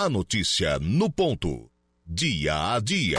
A notícia no ponto. Dia a dia.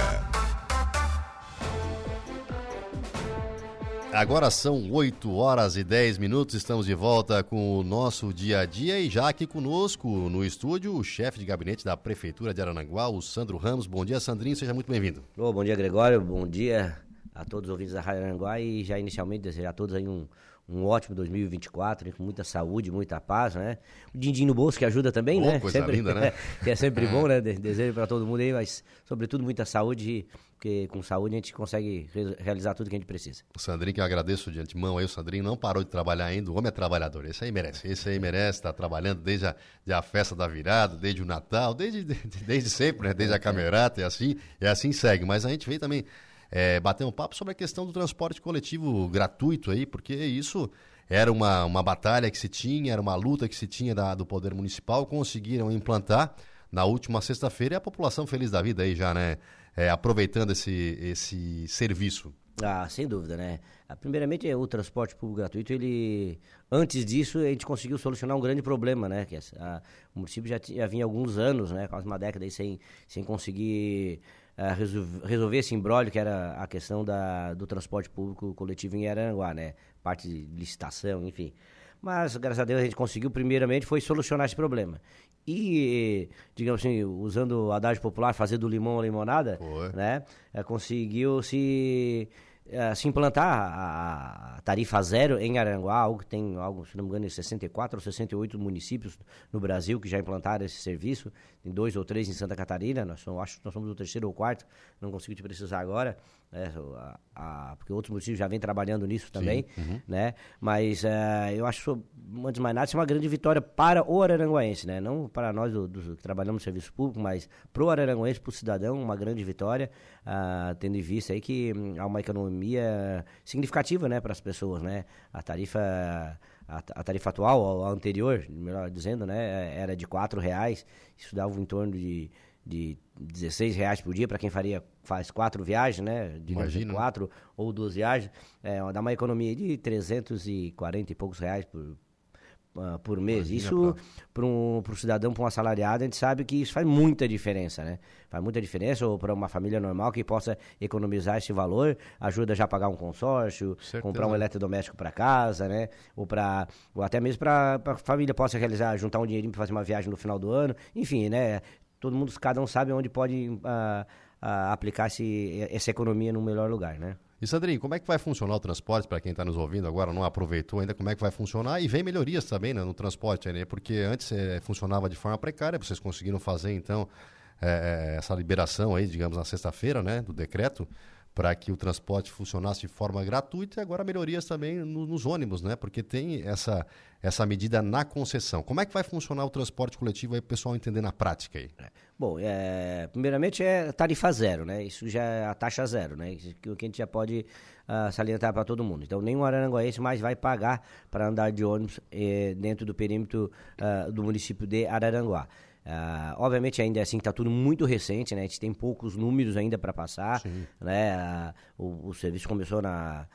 Agora são 8 horas e 10 minutos, estamos de volta com o nosso dia a dia e já aqui conosco no estúdio o chefe de gabinete da Prefeitura de Arananguá, o Sandro Ramos. Bom dia, Sandrinho, seja muito bem-vindo. Oh, bom dia, Gregório, bom dia a todos os ouvintes da Rádio Arananguá e já inicialmente desejar a todos aí um, um ótimo 2024, com muita saúde, muita paz, né? O din-din no bolso que ajuda também, oh, né? Coisa sempre, linda, né? que é sempre bom, né? Desejo para todo mundo aí, mas sobretudo muita saúde, porque com saúde a gente consegue re realizar tudo que a gente precisa. O Sandrinho, que eu agradeço de antemão aí, o Sandrinho não parou de trabalhar ainda, o homem é trabalhador, esse aí merece, esse aí merece, tá trabalhando desde a, desde a festa da virada, desde o Natal, desde, desde, desde sempre, né? Desde a camerata e assim, e assim segue, mas a gente veio também é, bater um papo sobre a questão do transporte coletivo gratuito aí, porque isso era uma, uma batalha que se tinha, era uma luta que se tinha da, do Poder Municipal, conseguiram implantar na última sexta-feira e a população feliz da vida aí já, né? É, aproveitando esse, esse serviço. Ah, sem dúvida, né? Ah, primeiramente, o transporte público gratuito, ele... Antes disso, a gente conseguiu solucionar um grande problema, né? Que a, o município já, já vinha alguns anos, né? Quase uma década aí sem, sem conseguir resolver, resolver esse embrólio que era a questão da, do transporte público coletivo em Aranguá, né? Parte de licitação, enfim. Mas, graças a Deus, a gente conseguiu, primeiramente, foi solucionar esse problema. E, digamos assim, usando o adágio popular, fazer do limão a limonada, Foi. né? Uh, conseguiu se uh, se implantar a, tarifa zero em Aranguá, algo que tem, algo, se não me engano, em 64 ou 68 municípios no Brasil que já implantaram esse serviço, tem dois ou três em Santa Catarina, nós somos, acho que nós somos o terceiro ou quarto, não consigo te precisar agora, né, a, porque outros municípios já vêm trabalhando nisso também, uhum. né, mas uh, eu acho, antes de mais nada, isso é uma grande vitória para o araranguaense, né, não para nós do, do, que trabalhamos no serviço público, mas para o araranguaense, para o cidadão, uma grande vitória, uh, tendo em vista aí que hum, há uma economia significativa, né, para as pessoas, né, a tarifa a, a, tarifa atual, a anterior, melhor dizendo, né, era de quatro reais, isso dava em torno de, de 16 reais por dia para quem faria faz quatro viagens, né, de Imagina. quatro ou duas viagens, é, dá uma economia de 340 e poucos reais por, uh, por mês. Imagina, isso para um pro cidadão, para um assalariado, a gente sabe que isso faz muita diferença, né? Faz muita diferença ou para uma família normal que possa economizar esse valor, ajuda já a pagar um consórcio, Certeza. comprar um eletrodoméstico para casa, né? Ou para ou até mesmo para a família possa realizar, juntar um dinheirinho para fazer uma viagem no final do ano. Enfim, né? Todo mundo, cada um sabe onde pode uh, uh, aplicar esse, essa economia no melhor lugar, né? E Sandrinho, como é que vai funcionar o transporte para quem está nos ouvindo agora, não aproveitou ainda, como é que vai funcionar? E vem melhorias também né, no transporte, né? Porque antes é, funcionava de forma precária, vocês conseguiram fazer então é, essa liberação aí, digamos, na sexta-feira, né, do decreto, para que o transporte funcionasse de forma gratuita e agora melhorias também no, nos ônibus, né? Porque tem essa, essa medida na concessão. Como é que vai funcionar o transporte coletivo aí o pessoal entender na prática aí? Bom, é, primeiramente é tarifa zero, né? Isso já é a taxa zero, né? Isso que a gente já pode uh, salientar para todo mundo. Então, nenhum araranguaense mais vai pagar para andar de ônibus eh, dentro do perímetro uh, do município de Araranguá. Uh, obviamente ainda assim está tudo muito recente, né? A gente tem poucos números ainda para passar, Sim. né? Uh, o, o, serviço começou na,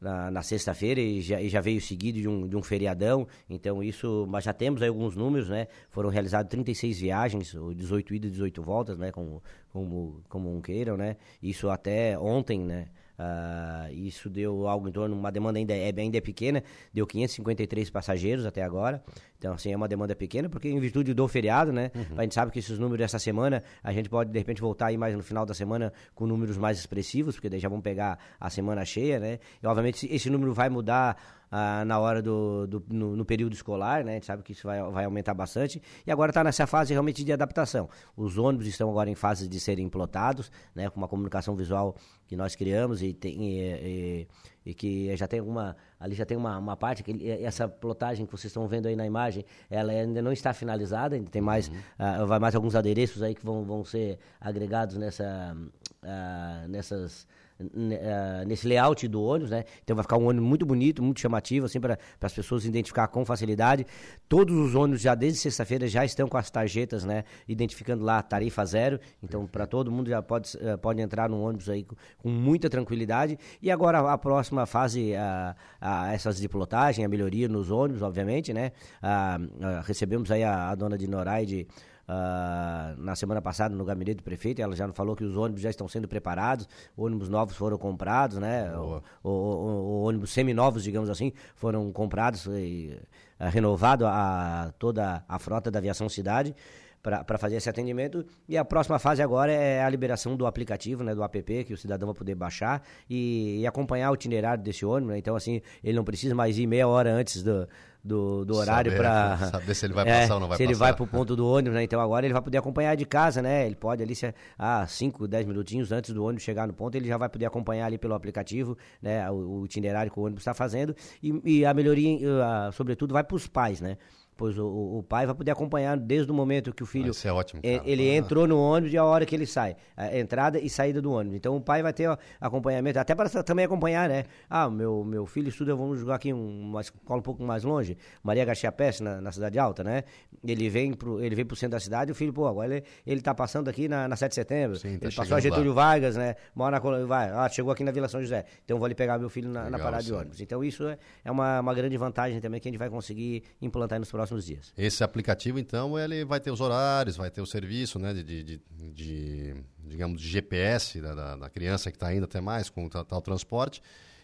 na, na sexta-feira e já, e já, veio seguido de um, de um feriadão, então isso, mas já temos aí alguns números, né? Foram realizadas 36 viagens, 18 idas e 18 voltas, né? Como, como, como um queiram, né? Isso até ontem, né? Uh, isso deu algo em torno, uma demanda ainda é, ainda é pequena, deu 553 passageiros até agora. Então, assim, é uma demanda pequena, porque em virtude do feriado, né? Uhum. A gente sabe que esses números dessa semana, a gente pode de repente voltar aí mais no final da semana com números mais expressivos, porque daí já vão pegar a semana cheia, né? E obviamente esse número vai mudar ah, na hora do, do no, no, período escolar, né? A gente sabe que isso vai, vai aumentar bastante. E agora está nessa fase realmente de adaptação. Os ônibus estão agora em fase de serem implotados, né? Com uma comunicação visual que nós criamos e, tem, e, e, e que já tem alguma ali já tem uma, uma parte que essa plotagem que vocês estão vendo aí na imagem, ela ainda não está finalizada, ainda tem mais, uhum. uh, vai mais alguns adereços aí que vão, vão ser agregados nessa, uh, nessas nesse layout do ônibus, né? Então vai ficar um ônibus muito bonito, muito chamativo, assim, para as pessoas identificar com facilidade. Todos os ônibus já desde sexta-feira já estão com as tarjetas, né? Identificando lá a tarifa zero. Então, para todo mundo já pode, uh, pode entrar no ônibus aí com, com, muita tranquilidade. E agora a próxima fase, uh, essas de plotagem, a melhoria nos ônibus, obviamente, né? recebemos aí a, a dona de Noraide uh, na semana passada no gabinete do prefeito, ela já falou que os ônibus já estão sendo preparados, ônibus novos foram comprados, né? O, o, o, o, ônibus seminovos, digamos assim, foram comprados e uh, renovado a toda a frota da aviação cidade para fazer esse atendimento. E a próxima fase agora é a liberação do aplicativo, né, do app, que o cidadão vai poder baixar e, e acompanhar o itinerário desse ônibus. Né? Então, assim, ele não precisa mais ir meia hora antes do, do, do horário para saber se ele vai é, passar ou não vai se passar. ele vai para o ponto do ônibus, né? Então agora ele vai poder acompanhar de casa, né? Ele pode ali, se, ah, 5, 10 minutinhos antes do ônibus chegar no ponto, ele já vai poder acompanhar ali pelo aplicativo, né? O, o itinerário que o ônibus está fazendo e, e, a melhoria, uh, sobretudo, vai para os pais, né? Pois o, o, pai vai poder acompanhar desde o momento que o filho é ótimo, ele ah. entrou no ônibus e a hora que ele sai, a entrada e saída do ônibus. Então o pai vai ter ó, acompanhamento, até para também acompanhar, né? Ah, meu meu filho estuda, vamos jogar aqui uma escola um pouco mais longe, Maria Garcia Peste na, na cidade alta, né? Ele vem pro ele vem pro centro da cidade, e o filho, pô, agora ele ele tá passando aqui na, na 7 de setembro. Sim, tá ele passou a Getúlio lá. Vargas, né? Mora na vai, ah, chegou aqui na Vila São José. Então vou ali pegar meu filho na, Legal, na parada sim. de ônibus. Então isso é, é uma, uma grande vantagem também que a gente vai conseguir implantar nos próximos dias. Esse aplicativo, então, ele vai ter os horários, vai ter o serviço, né, de, de, de, de digamos, de GPS da, da, da criança que está indo até mais com tal, tal, transporte.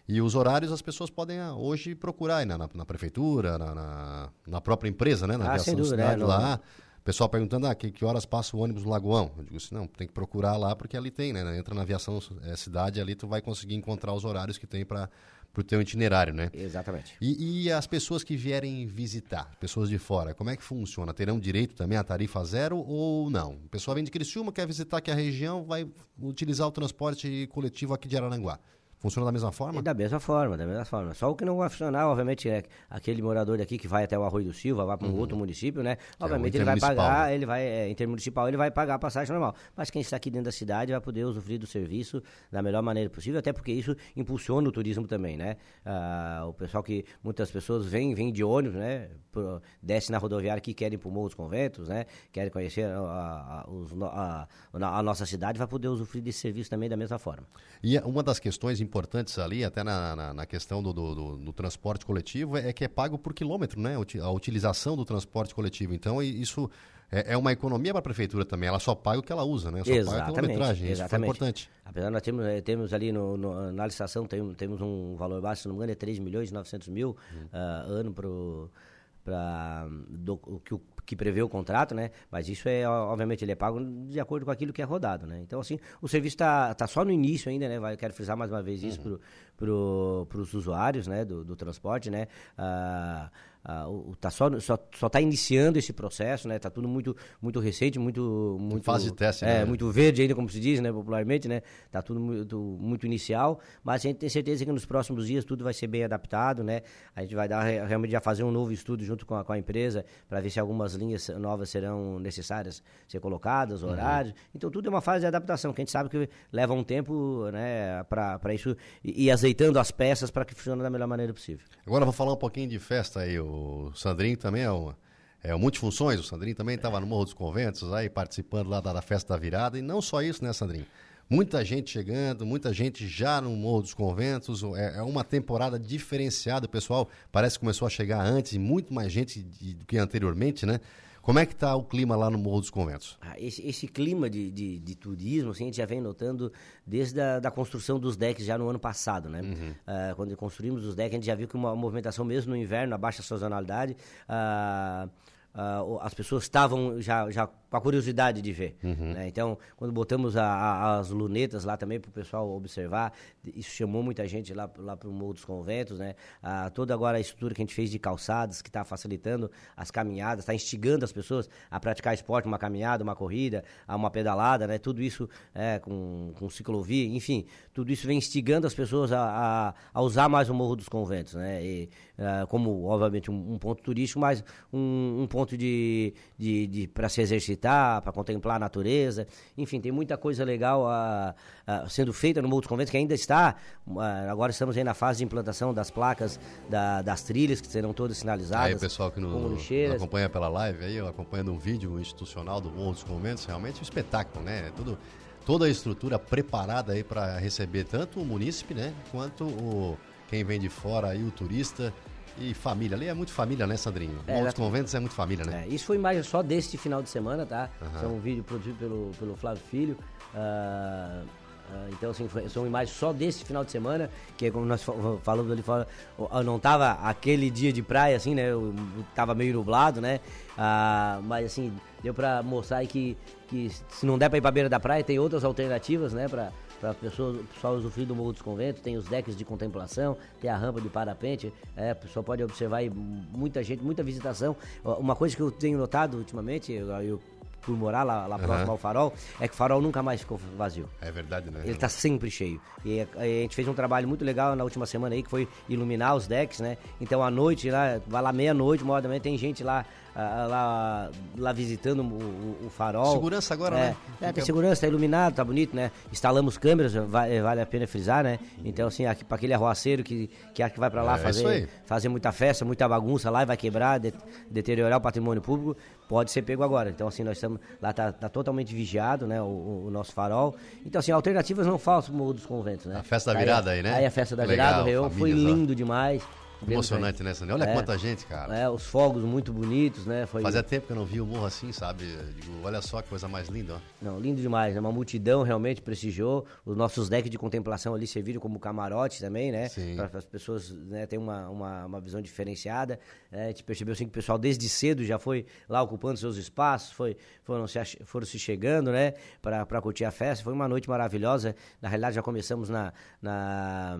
E os horários as pessoas podem ah, hoje procurar aí, na, na, na, prefeitura, na, na, na, própria empresa, né, na ah, dúvida, cidade, né? lá. O pessoal perguntando, ah, que, que horas passa o ônibus no Lagoão? Eu digo assim, não, tem que procurar lá porque ali tem, né? Entra na aviação é, cidade ali tu vai conseguir encontrar os horários que tem para para o teu itinerário, né? Exatamente. E, e, as pessoas que vierem visitar, pessoas de fora, como é que funciona? Terão direito também à tarifa zero ou não? O pessoal vem de Criciúma, quer visitar aqui a região, vai utilizar o transporte coletivo aqui de Araranguá. Funciona da mesma forma? É da mesma forma, da mesma forma. Só o que não vai funcionar, obviamente, é aquele morador daqui que vai até o Arroio do Silva, vai para um uhum. outro município, né? Que obviamente é ele vai pagar, ele vai, é, intermunicipal, ele vai pagar a passagem normal. Mas quem está aqui dentro da cidade vai poder usufruir do serviço da melhor maneira possível, até porque isso impulsiona o turismo também, né? Ah, o pessoal que, muitas pessoas vêm, vêm de ônibus, né? Por, desce na rodoviária aqui, querem para o Morro dos Conventos, né? Querem conhecer a, a, os, a, a, nossa cidade, vai poder usufruir desse serviço também da mesma forma. E uma das questões importantes ali, até na, na, na questão do, do, do, do, transporte coletivo, é que é pago por quilômetro, né? A utilização do transporte coletivo. Então, isso é, é uma economia para a prefeitura também. Ela só paga o que ela usa, né? Só exatamente, paga a quilometragem. Isso é importante. Apesar de nós temos, eh, temos ali no, no, na licitação, temos, temos um valor baixo, se não me engano, é 3 milhões e 900 mil hum. uh, ano para o que, que prevê o contrato, né? Mas isso é, obviamente, ele é pago de acordo com aquilo que é rodado, né? Então, assim, o serviço está tá só no início ainda, né? Vai, quero frisar mais uma vez isso uhum. para os usuários, né? Do, do transporte, né? Ah, ah, o, tá só só só está iniciando esse processo, né? Tá tudo muito muito recente, muito muito fase de teste, é, né? muito verde ainda como se diz, né? Popularmente, né? Tá tudo muito muito inicial, mas a gente tem certeza que nos próximos dias tudo vai ser bem adaptado, né? A gente vai dar realmente já fazer um novo estudo junto com a, com a empresa para ver se algumas linhas novas serão necessárias ser colocadas, uhum. horários. Uhum. Então tudo é uma fase de adaptação que a gente sabe que leva um tempo, né? Para isso e, e azeitando as peças para que funcione da melhor maneira possível. Agora vou falar um pouquinho de festa aí. O o Sandrinho também é uma, é um multifunções, o Sandrinho também estava no Morro dos Conventos aí participando lá da, da, festa da virada, e não só isso, né, Sandrinho? Muita gente chegando, muita gente já no Morro dos Conventos, é, é uma temporada diferenciada, o pessoal parece que começou a chegar antes muito mais gente do que anteriormente, né? Como é que está o clima lá no Morro dos Conventos? Ah, esse, esse, clima de, de, de, turismo, assim, a gente já vem notando desde a da construção dos decks já no ano passado, né? Uhum. Uh, quando construímos os decks, a gente já viu que uma movimentação mesmo no inverno, a baixa sazonalidade, uh, uh, as pessoas estavam já, já com a curiosidade de ver. Uhum. Né? Então, quando botamos a, a, as lunetas lá também para o pessoal observar, isso chamou muita gente lá, lá para o Morro dos Conventos, né? Ah, toda agora a estrutura que a gente fez de calçadas, que está facilitando as caminhadas, está instigando as pessoas a praticar esporte, uma caminhada, uma corrida, uma pedalada, né? Tudo isso é, com, com ciclovia, enfim, tudo isso vem instigando as pessoas a, a, a usar mais o Morro dos Conventos, né? E, uh, como, obviamente, um, um, ponto turístico, mas um, um ponto de, de, de para se exercitar, para contemplar a natureza. Enfim, tem muita coisa legal a, a, sendo feita no dos Conventos, que ainda está. Uh, agora estamos aí na fase de implantação das placas da, das trilhas, que serão todas sinalizadas. Aí, o pessoal que no, nos acompanha pela live, aí, acompanhando um vídeo institucional do dos Conventos, realmente um espetáculo, né? É tudo toda a estrutura preparada aí para receber tanto o munícipe, né, quanto o quem vem de fora aí, o turista, E família, ali é muito família, né, Sandrinho? É, Os conventos é muito família, né? É, isso foi imagem só deste final de semana, tá? Isso é um vídeo produzido pelo, pelo Flávio Filho. ah, ah, então, assim, foi, são imagens só deste final de semana, que é como nós fa- falamos ali fora, ó, não tava aquele dia de praia, assim, né? o- Tava meio nublado, né? Ah, mas, assim, deu pra mostrar aí que, que se não der pra ir pra beira da praia, tem outras alternativas, né? Pra, para pessoas, o pessoal usufruir do Morro dos Conventos, tem os decks de contemplação, tem a rampa de parapente, é, o pessoal pode observar aí muita gente, muita visitação. Uma coisa que eu tenho notado ultimamente, eu, eu por morar lá, lá próximo ao farol, é que o farol nunca mais ficou vazio. É verdade, né? Ele está sempre cheio. E a, a gente fez um trabalho muito legal na última semana aí, que foi iluminar os decks, né? Então à noite, lá, vai lá meia-noite, uma hora da manhã, tem gente lá, ah, lá, lá visitando o, o- farol. Segurança agora, é, né? É, tem segurança, tá iluminado, tá bonito, né? Instalamos câmeras, vai- vale a pena frisar, né? Então, assim, aqui, para aquele arruaceiro que, que acha que vai para lá É, fazer, fazer muita festa, muita bagunça lá e vai quebrar, de- deteriorar o patrimônio público, pode ser pego agora. Então, assim, nós estamos. Lá tá, tá totalmente vigiado, né? O, o- nosso farol. Então, assim, alternativas não faltam dos Conventos, né? A festa da Aí- virada aí, né? Aí a festa da Legal, virada, o Réveillon, foi lindo demais. Emocionante, né, Sandrinho? Olha É. quanta gente, cara. É, os fogos muito bonitos, né? Foi, Fazia tempo que eu não vi o morro assim, sabe? Digo, olha só que coisa mais linda, ó. Não, lindo demais, né? Uma multidão realmente prestigiou. Os nossos decks de contemplação ali serviram como camarote também, né? Para as pessoas né, terem uma, uma, uma visão diferenciada. É, a gente percebeu assim que o pessoal desde cedo já foi lá ocupando seus espaços, foi, foram, se, foram se chegando, né? Para curtir a festa. Foi uma noite maravilhosa. Na realidade, já começamos na. na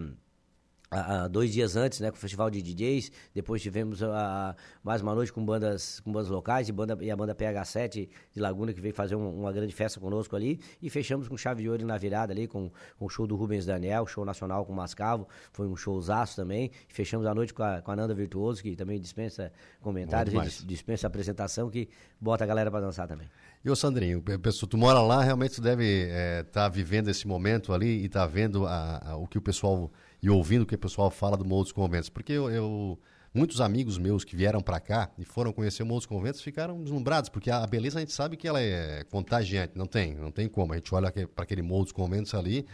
dois dias antes, né, com o festival de DJs, depois tivemos a, mais uma noite com bandas, com bandas locais e, banda, e a banda PH7 de Laguna que veio fazer um- uma grande festa conosco ali. E fechamos com chave de ouro na virada ali com, com o show do Rubens Daniel, show nacional com o Mascavo, foi um showzaço também, fechamos a noite com a, com a Nanda Virtuoso que também dispensa comentários, dispensa apresentação que bota a galera para dançar também. E ô Sandrinho, pe- pessoal, tu mora lá, realmente tu deve estar vivendo esse momento ali e tá vendo a- a- o que o pessoal e ouvindo o que o pessoal fala do Morro dos Conventos. Porque eu, eu- muitos amigos meus que vieram para cá e foram conhecer o Morro dos Conventos ficaram deslumbrados, porque a, beleza a gente sabe que ela é contagiante, não tem, não tem como. A gente olha para aquele Morro dos Conventos ali,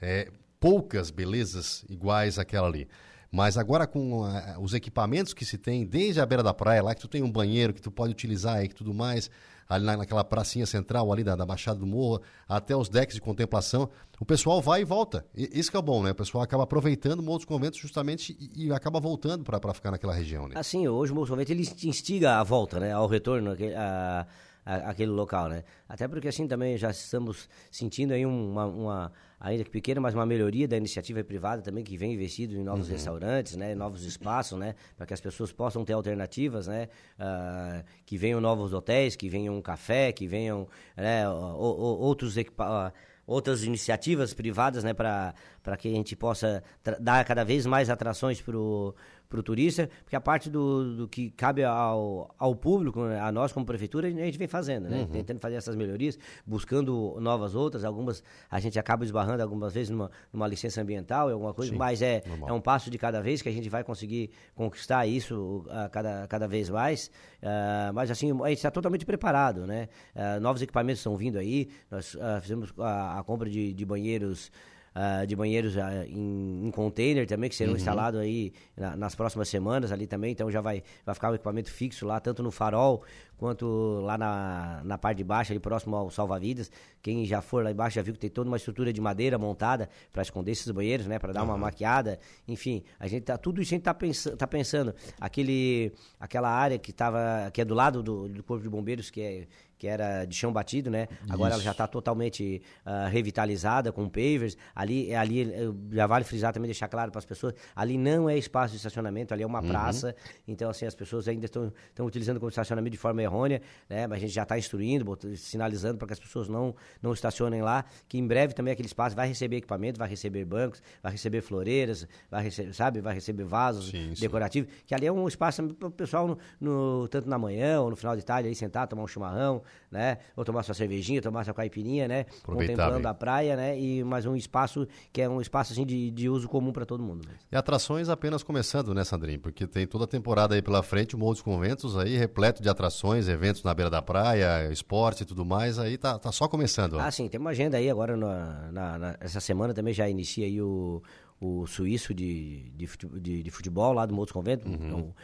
é, poucas belezas iguais àquela ali. Mas agora com os equipamentos que se tem, desde a beira da praia, lá que tu tem um banheiro que tu pode utilizar que tudo mais, ali na- naquela pracinha central ali da, da Baixada do Morro, até os decks de contemplação, o pessoal vai e volta. E, isso que é bom, né? O pessoal acaba aproveitando o Morro dos Conventos justamente e, e acaba voltando para ficar naquela região, né? Assim, hoje o movimento ele instiga a volta, né? Ao retorno a, a- àquele local, né? Até porque assim também já estamos sentindo aí uma, uma- ainda que pequena, mas uma melhoria da iniciativa privada também que vem investido em novos restaurantes, né? Novos espaços, né? Para que as pessoas possam ter alternativas, né? Ah, que venham novos hotéis, que venham um café, que venham né, o- o- outros equipa outras iniciativas privadas, né, para que a gente possa dar cada vez mais atrações para o turista, porque a parte do, do que cabe ao, ao público, né, a nós como prefeitura, a gente vem fazendo, né, tentando fazer essas melhorias, buscando novas outras, algumas a gente acaba esbarrando algumas vezes numa, numa licença ambiental e alguma coisa, mas é, é um passo de cada vez que a gente vai conseguir conquistar isso a cada, cada vez mais, Ah, mas assim, a gente está totalmente preparado, né, Ah, novos equipamentos estão vindo aí, nós ah, fizemos a, a compra de, de banheiros ah, de banheiros em, em container também, que serão instalados aí na- nas próximas semanas ali também, então já vai, vai ficar o equipamento fixo lá, tanto no farol quanto lá na, na parte de baixo, ali próximo ao salva-vidas. Quem já for lá embaixo já viu que tem toda uma estrutura de madeira montada para esconder esses banheiros, né? Para dar uma maquiada. Enfim, a gente tá, tudo isso a gente tá, pensa, tá pensando. Aquele, aquela área que, tava, que é do lado do, do Corpo de Bombeiros, que é que era de chão batido, né? Agora ela já está totalmente ah, revitalizada com pavers. Ali, ali eh, já vale frisar também, deixar claro para as pessoas, ali não é espaço de estacionamento, ali é uma praça. Então, assim, as pessoas ainda estão utilizando como estacionamento de forma errônea, né? Mas a gente já está instruindo, sinalizando para que as pessoas não, não estacionem lá, que em breve também aquele espaço vai receber equipamento, vai receber bancos, vai receber floreiras, vai receber, sabe? Vai receber vasos Sim, sim. decorativos, que ali é um espaço para o pessoal, no, no- tanto na manhã ou no final de tarde, aí sentar, tomar um chimarrão, né? Ou tomar sua cervejinha, tomar sua caipirinha, né? Aproveitar Contemplando bem. a praia, né? E mais um espaço que é um espaço assim de, de uso comum para todo mundo. né? E atrações apenas começando, né, Sandrinho? Porque tem toda a temporada aí pela frente, o Morro dos Conventos aí repleto de atrações, eventos na beira da praia, esporte e tudo mais, aí tá, tá só começando. ó. Ah, sim, tem uma agenda aí agora na, na- na- essa semana também já inicia aí o, o suíço de, de, de, de futebol lá do Moço Convento. Uhum. Então,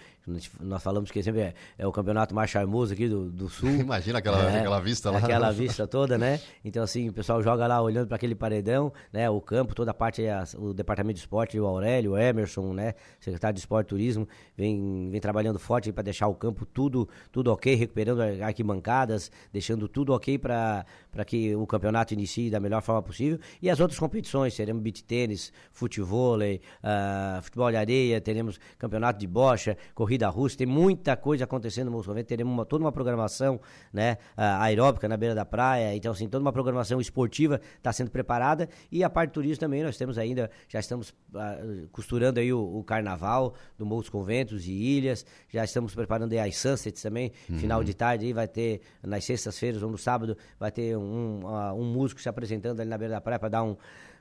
nós falamos que sempre é, é, o campeonato mais charmoso aqui do, do sul. Imagina aquela, é, aquela vista lá. Aquela vista toda, né? Então, assim, o pessoal joga lá olhando para aquele paredão, né? O campo, toda a parte, o departamento de esporte, o Aurélio, o Emerson, né? Secretário de Esporte e Turismo, vem, vem trabalhando forte para deixar o campo tudo, tudo ok, recuperando arquibancadas, deixando tudo ok para que o campeonato inicie da melhor forma possível. E as outras competições, teremos beat tênis, futebol, uh, futebol de areia, teremos campeonato de bocha, corrida da Rússia, tem muita coisa acontecendo no Moço teremos uma, toda uma programação né, aeróbica na beira da praia, então assim, toda uma programação esportiva está sendo preparada e a parte turística também, nós temos ainda, já estamos uh, costurando aí o, o, carnaval do Morros Conventos e Ilhas, já estamos preparando aí as Sunsets também, uhum. final de tarde aí vai ter, nas sextas-feiras ou no sábado, vai ter um, uh, um músico se apresentando ali na beira da praia para dar um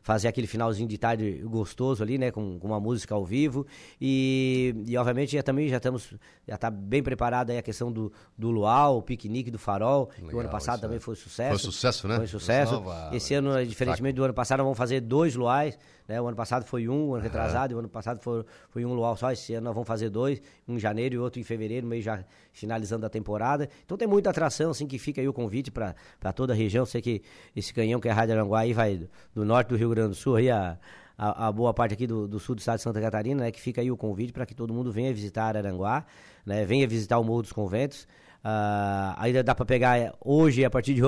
fazer aquele finalzinho de tarde gostoso ali, né, com, com uma música ao vivo e, e obviamente já também já estamos já está bem preparada aí a questão do, do luau, o piquenique do farol, Legal, que o ano passado também foi sucesso. Foi sucesso, né? Foi sucesso. Esse ano, diferentemente do ano passado, vamos fazer dois luais, né? O ano passado foi um, o ano retrasado, e o ano passado foi, foi um luau só. Esse ano nós vamos fazer dois, um em janeiro e outro em fevereiro, meio já finalizando a temporada. Então tem muita atração, assim, que fica aí o convite para toda a região. Sei que esse canhão que é a Rádio Aranguá aí vai do, do norte do Rio Grande do Sul aí a, a, a, boa parte aqui do, do, sul do estado de Santa Catarina, né, que fica aí o convite para que todo mundo venha visitar Aranguá, né, venha visitar o Morro dos Conventos, Uh, ainda dá para pegar é, hoje, a partir de,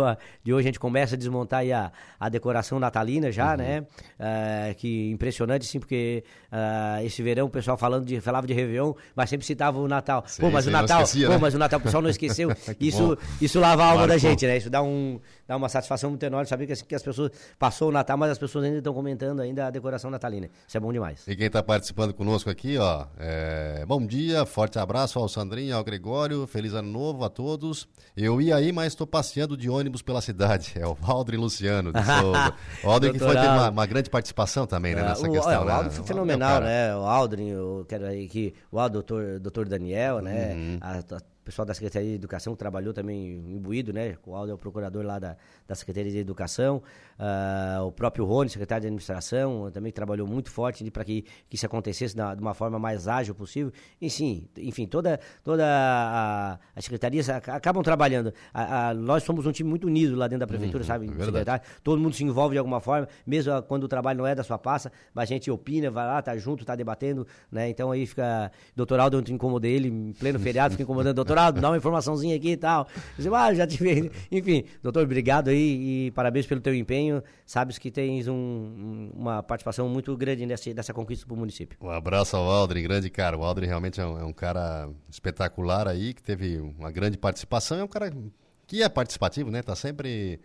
de, hoje a gente começa a desmontar a, a decoração natalina já, uhum. né? Uh, que impressionante, sim, porque uh, esse verão o pessoal falando de, falava de Réveillon, mas sempre citava o Natal. Sim, pô, mas o Natal, esquecia, pô, né? mas o Natal o pessoal não esqueceu. isso, isso lava a alma Marcou. da gente, né? Isso dá, um, dá uma satisfação muito enorme saber que, que as pessoas passou o Natal, mas as pessoas ainda estão comentando ainda a decoração natalina. Isso é bom demais. E quem está participando conosco aqui, ó, é... bom dia, forte abraço ao Sandrinho, ao Gregório, feliz ano novo novo a todos. Eu ia aí, mas estou passeando de ônibus pela cidade. É o Aldrin Luciano. O Aldrin que foi ter uma, uma, grande participação também né, nessa o, questão. O, né? Aldrin foi fenomenal, né? O Aldrin, eu quero aí que o doutor, doutor Daniel, né? Uhum. A, a, pessoal da Secretaria de Educação que trabalhou também imbuído, né? O Aldo é o procurador lá da, da Secretaria de Educação. Uh, o próprio Rony, secretário de Administração, também trabalhou muito forte para que, que isso acontecesse da, de uma forma mais ágil possível. E sim, enfim, toda, toda a, a secretaria acabam trabalhando. A, a, nós somos um time muito unido lá dentro da prefeitura, uhum, sabe? É secretário. Todo mundo se envolve de alguma forma, mesmo quando o trabalho não é da sua pasta, mas a gente opina, vai lá, tá junto, tá debatendo, né? Então aí fica. Doutor Aldo, eu incomodei ele em pleno feriado, fica incomodando doutor doutorado, dá uma informaçãozinha aqui e tal. Eu ah, já tive. Enfim, doutor, obrigado aí e parabéns pelo teu empenho. Sabes que tens um, uma participação muito grande nessa, nessa conquista para o município. Um abraço ao Aldrin, grande cara. O Aldrin realmente é um, é um cara espetacular aí, que teve uma grande participação. É um cara que é participativo, né? Tá sempre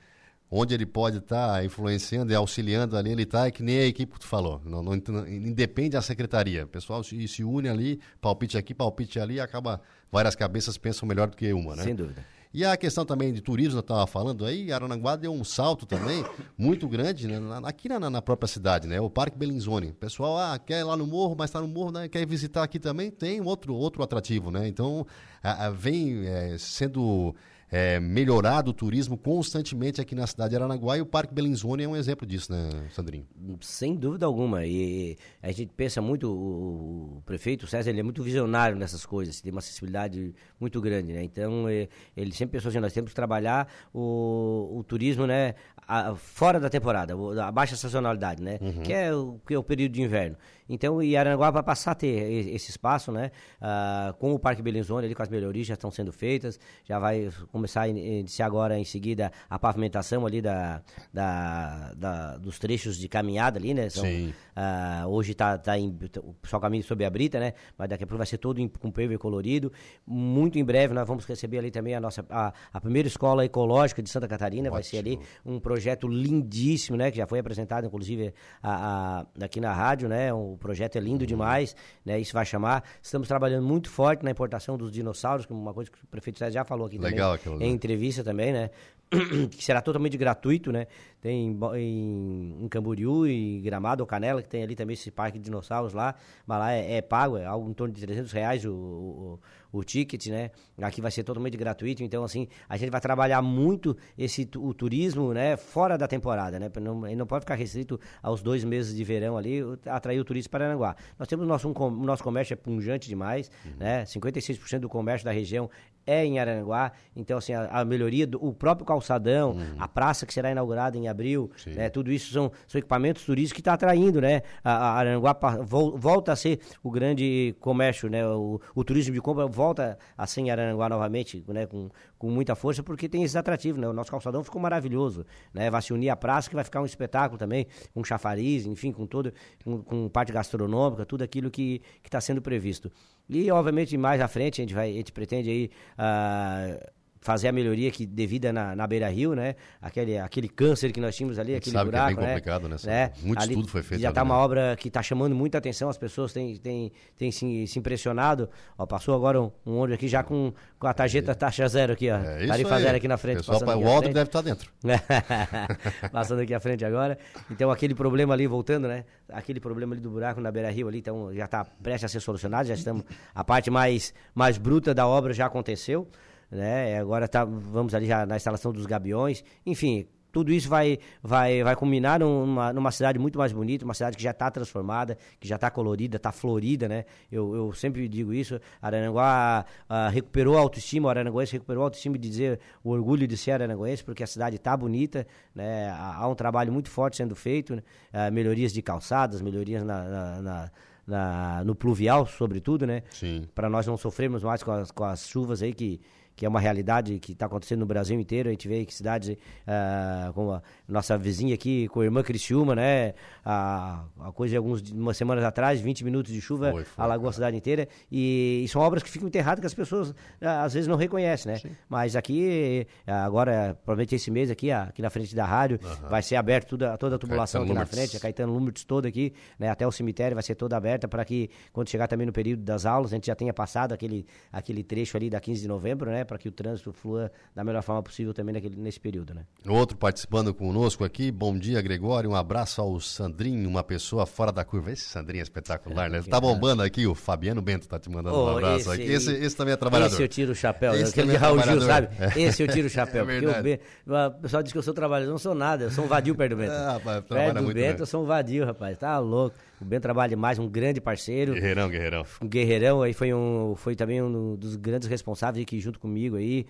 onde ele pode estar tá influenciando e auxiliando ali, ele está, é que nem a equipe que tu falou. Não, não, não independe da secretaria. O pessoal se, se, une ali, palpite aqui, palpite ali, acaba. Várias cabeças pensam melhor do que uma, né? Sem dúvida. E a questão também de turismo, eu estava falando aí, Arananguá deu um salto também muito grande né, aqui na, na, própria cidade, né? O Parque Bellinzone. O pessoal ah, quer ir lá no morro, mas está no morro, né, quer visitar aqui também, tem outro, outro atrativo, né? Então, a, a, vem é, sendo é, melhorado o turismo constantemente aqui na cidade de Aranaguá e o Parque Belenzone é um exemplo disso, né, Sandrinho? Sem dúvida alguma. E a gente pensa muito, o, o prefeito o César, ele é muito visionário nessas coisas, tem uma acessibilidade muito grande, né? Então, ele sempre pensou assim, nós temos que trabalhar o, o turismo, né, a, fora da temporada, a baixa sazonalidade, né? Uhum. Que, é o, que é o período de inverno. Então, e Aranaguá vai passar a ter esse espaço, né? Ah, com o Parque Belenzone, ali com as melhorias já estão sendo feitas, já vai começar a iniciar agora em seguida a pavimentação ali da, da, da dos trechos de caminhada ali, né? São, Sim. Uh, hoje está tá em, o pessoal caminha sob a brita, né? Mas daqui a pouco vai ser todo em, com colorido. Muito em breve nós vamos receber ali também a nossa a, a primeira escola ecológica de Santa Catarina, Ótimo. vai ser ali um projeto lindíssimo, né? Que já foi apresentado inclusive a, a, aqui na rádio, né? O projeto é lindo uhum. demais, né? Isso vai chamar. Estamos trabalhando muito forte na importação dos dinossauros, que é uma coisa que o prefeito já falou aqui Legal, também, em entrevista também, né? que será totalmente gratuito, né? Tem em, em, em Camboriú e Gramado ou Canela, que tem ali também esse parque de dinossauros lá, mas lá é, é pago, é algo em torno de 300 reais o, o, o ticket, né? Aqui vai ser totalmente gratuito, então assim, a gente vai trabalhar muito esse o turismo, né, fora da temporada, né? Não, ele não pode ficar restrito aos dois meses de verão ali, atrair o turista para Aranguá. Nós temos o nosso, um nosso comércio é punjante demais, né? 56% do comércio da região é em Aranguá, então assim, a, a melhoria do o próprio calçadão, a praça que será inaugurada em abril, né? Tudo isso são, são equipamentos turísticos que está atraindo, né? A, a Aranguá volta a ser o grande comércio, né? O, o turismo de compra volta a ser em Aranguá novamente, né? Com, com muita força, porque tem esses atrativos, né? O nosso calçadão ficou maravilhoso, né? Vai se unir à praça, que vai ficar um espetáculo também, com chafariz, enfim, com todo, com, com parte gastronômica, tudo aquilo que está sendo previsto. E, obviamente, mais à frente, a gente, vai, a gente pretende aí... ah, fazer a melhoria que devida na, na Beira Rio, né? Aquele, aquele câncer que nós tínhamos ali, aquele sabe que é buraco, bem né? complicado, né? né? Muito Ali estudo foi feito Já está uma né? obra que está chamando muita atenção, as pessoas têm, têm, têm se, se impressionado. Ó, passou agora um, um ônibus aqui já com, com a tarjeta taxa zero aqui, ó. É isso Tarifa aí. zero aqui na frente. Pessoal, passando o Aldo deve estar dentro. Passando aqui à frente agora. Então, aquele problema ali, voltando, né? Aquele problema ali do buraco na beira rio ali, então já está prestes a ser solucionado. Já estamos. A parte mais, mais bruta da obra já aconteceu. Né? E Agora tá, vamos ali já na instalação dos gabiões. Enfim. Tudo isso vai, vai, vai culminar numa, numa cidade muito mais bonita, uma cidade que já está transformada, que já está colorida, está florida, né? Eu, eu sempre digo isso. Araranguá ah, recuperou a autoestima, o Araranguense recuperou a autoestima de dizer o orgulho de ser araranguense, porque a cidade está bonita, né? Há, há um trabalho muito forte sendo feito, né? Ah, melhorias de calçadas, melhorias na, na- na- na- no pluvial, sobretudo, né? Sim. Para nós não sofrermos mais com as, com as chuvas aí que que é uma realidade que está acontecendo no Brasil inteiro. A gente vê que cidades ah, como a nossa vizinha aqui, com a irmã Criciúma, né? A, a coisa de algumas umas semanas atrás, 20 minutos de chuva, Foi, foi, alagou a cidade inteira. E, e são obras que ficam enterradas que as pessoas ah, às vezes não reconhecem, né? Mas aqui, agora, provavelmente esse mês aqui, aqui na frente da rádio, vai ser aberto toda, toda a tubulação Caetano aqui na frente, a Caetano Lumertz toda aqui, né? Até o cemitério vai ser toda aberta para que, quando chegar também no período das aulas, a gente já tenha passado aquele, aquele trecho ali da 15 de novembro, né? Para que o trânsito flua da melhor forma possível também naquele, nesse período, né? Outro participando conosco aqui, bom dia, Gregório. Um abraço ao Sandrinho, uma pessoa fora da curva. Esse Sandrinho é espetacular, né? Ele tá bombando aqui, o Fabiano Bento tá te mandando um Oh, abraço esse- aqui. Esse, esse também é trabalhador. Esse eu tiro o chapéu, né? Esse aquele de é Raul Gil, sabe? É. Esse eu tiro o chapéu. É o, pessoal diz que eu sou trabalhador, não sou nada, eu sou um vadio perto do Bento. Ah, rapaz, perto do Bento né? eu sou um vadio, rapaz, tá louco. O Bento trabalha demais, um grande parceiro. Guerreirão, guerreirão. um guerreirão aí foi um foi também um dos grandes responsáveis que junto comigo aí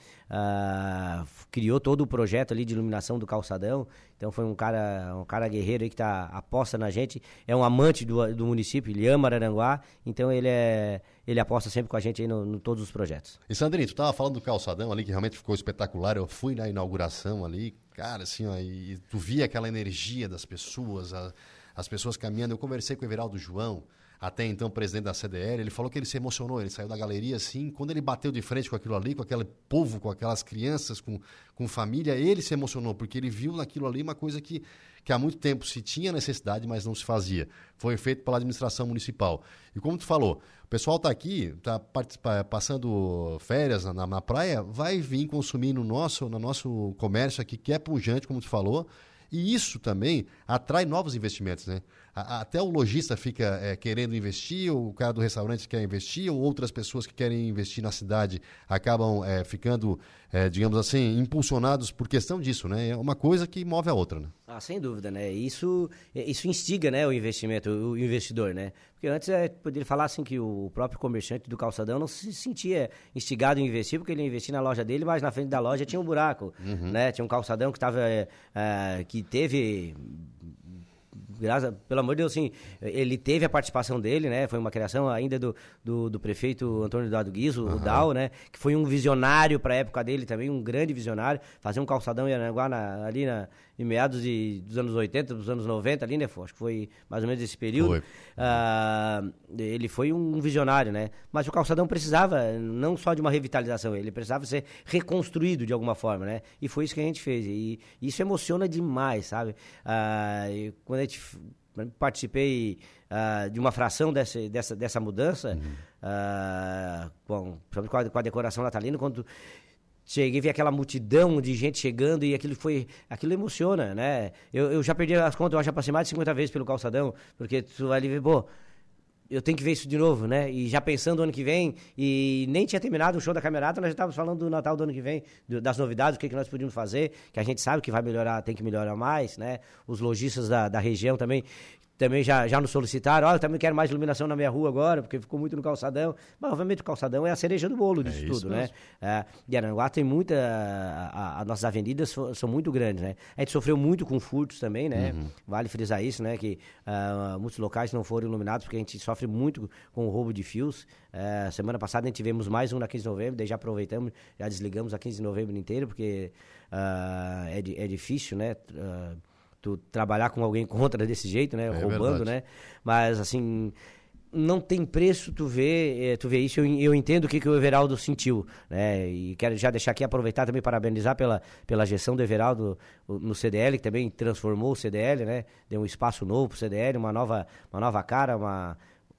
f- criou todo o projeto ali de iluminação do calçadão então foi um cara um cara guerreiro aí que tá aposta na gente é um amante do, do município ele ama Araranguá então ele é ele aposta sempre com a gente aí no, no todos os projetos E Sandrinho, tu tava falando do calçadão ali, que realmente ficou espetacular. Eu fui na inauguração ali, cara, assim, ó, e tu via aquela energia das pessoas, a- as pessoas caminhando. Eu conversei com o Everaldo João, até então presidente da CDL, ele falou que ele se emocionou, ele saiu da galeria assim, quando ele bateu de frente com aquilo ali, com aquele povo, com aquelas crianças, com, com família, ele se emocionou, porque ele viu naquilo ali uma coisa que, que há muito tempo se tinha necessidade, mas não se fazia. Foi feito pela administração municipal. E como tu falou, o pessoal está aqui, está passando férias na, na praia, vai vir consumir no nosso, no nosso comércio aqui, que é pujante, como tu falou, e isso também atrai novos investimentos, né? A- a- Até o lojista fica é, querendo investir, ou o cara do restaurante quer investir, ou outras pessoas que querem investir na cidade acabam é, ficando, é, digamos assim, impulsionados por questão disso, né? É uma coisa que move a outra, né? Ah, sem dúvida, né? Isso, isso instiga, né, o investimento, o investidor, né? Porque antes é, poderia falar assim que o próprio comerciante do calçadão não se sentia instigado em investir, porque ele ia investir na loja dele, mas na frente da loja tinha um buraco, né? Tinha um calçadão que estava, que teve graças, pelo amor de Deus, assim, ele teve a participação dele, né? Foi uma criação ainda do, do, do prefeito Antônio Eduardo Guizo, o Dal, né? Que foi um visionário para a época dele também, um grande visionário. Fazer um calçadão em Aranguá na, ali na, em meados de, dos anos 80, dos anos 90 ali, né? Acho que foi mais ou menos esse período. Foi. Ah, ele foi um visionário, né? Mas o calçadão precisava não só de uma revitalização, ele precisava ser reconstruído de alguma forma, né? E foi isso que a gente fez. E isso emociona demais, sabe? Ah, quando a gente participei ah, de uma fração dessa, dessa, dessa mudança, ah, com, principalmente com, a, com a decoração natalina, quando cheguei vi aquela multidão de gente chegando e aquilo foi aquilo emociona né eu, eu já perdi as contas eu já passei mais de 50 vezes pelo calçadão porque tu vai ali ver pô eu tenho que ver isso de novo, né? E já pensando no ano que vem, e nem tinha terminado o show da Camerata, nós já estávamos falando do Natal do ano que vem, do, das novidades, o que, que nós podíamos fazer, que a gente sabe que vai melhorar, tem que melhorar mais, né? Os lojistas da, da região também também já, já nos solicitaram, oh, eu também quero mais iluminação na minha rua agora, porque ficou muito no calçadão. Mas, obviamente, o calçadão é a cereja do bolo disso é tudo, né? É, e Aranguá tem muita... As nossas avenidas são muito grandes, né? A gente sofreu muito com furtos também, né? Uhum. Vale frisar isso, né? Que uh, muitos locais não foram iluminados, porque a gente sofre muito com o roubo de fios. Uh, semana passada a gente tivemos mais um na 15 de novembro, daí já aproveitamos, já desligamos a 15 de novembro inteiro, porque uh, é, é difícil, né? Tu trabalhar com alguém contra desse jeito, né? É roubando, verdade. né? Mas assim, não tem preço tu ver, eh, tu ver isso, eu, eu entendo o que, que o Everaldo sentiu, né? E quero já deixar aqui, aproveitar também, parabenizar pela, pela gestão do Everaldo no CDL, que também transformou o CDL, né? Deu um espaço novo pro CDL, uma nova, uma nova cara, uma...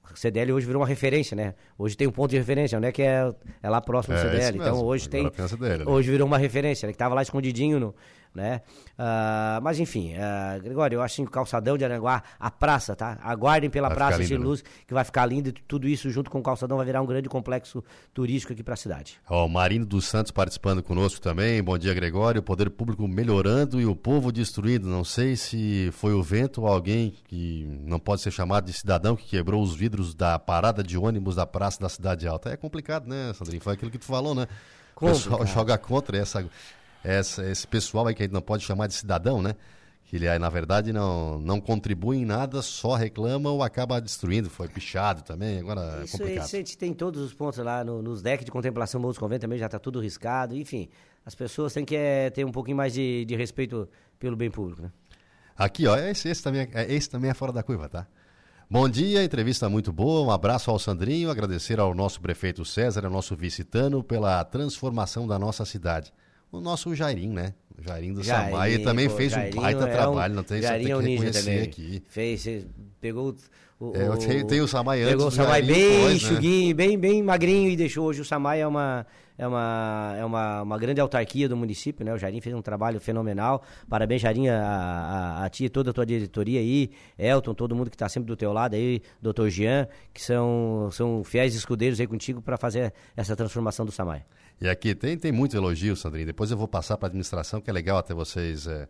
O CDL hoje virou uma referência, né? Hoje tem um ponto de referência, onde é que é, é lá próximo do CDL. Então hoje Agora tem. CDL, né? Hoje virou uma referência, né? Que tava lá escondidinho no, né? Uh, mas enfim, uh, Gregório, eu acho que o calçadão de Aranguá, a praça, tá? Aguardem pela vai praça de né? luz, né? que vai ficar lindo e tudo isso junto com o calçadão vai virar um grande complexo turístico aqui para a cidade. Ó, oh, Marino dos Santos participando conosco também. Bom dia, Gregório. O poder público melhorando e o povo destruído. Não sei se foi o vento ou alguém que não pode ser chamado de cidadão que quebrou os vidros da parada de ônibus da praça da Cidade Alta. É complicado, né, Sandrinho? Foi aquilo que tu falou, né? O pessoal joga contra essa essa, esse pessoal aí que a gente não pode chamar de cidadão, né? Que ele, na verdade, não, não contribui em nada, só reclama ou acaba destruindo. Foi pichado também, agora isso, é complicado. Isso a gente tem todos os pontos lá no, nos decks de contemplação Morros Convento também já está tudo riscado. Enfim, as pessoas têm que é, ter um pouquinho mais de, de respeito pelo bem público, né? Aqui, ó, esse, esse, também, é, esse também é fora da curva, tá? Bom dia, entrevista muito boa. Um abraço ao Sandrinho, agradecer ao nosso prefeito César, ao nosso vicitano, pela transformação da nossa cidade o nosso Jairim, né? O Jairim do Jairim, Samaia também fez Jairinho um baita é trabalho, um, não tem, Jairim é um ninja também. aqui. Fez, pegou o, é, o, tem, tem o Samai antes Pegou o Samai bem enxuguinho, né? bem, bem magrinho e deixou hoje o Samai é uma é uma, é uma, uma grande autarquia do município, né? O Jairim fez um trabalho fenomenal. Parabéns, Jairim, a, a, a ti e toda a tua diretoria aí, Elton, todo mundo que está sempre do teu lado aí, doutor Jean, que são, são fiéis escudeiros aí contigo para fazer essa transformação do Samai. E aqui tem, tem muitos elogios, Sandrinho. Depois eu vou passar para a administração, que é legal até vocês é,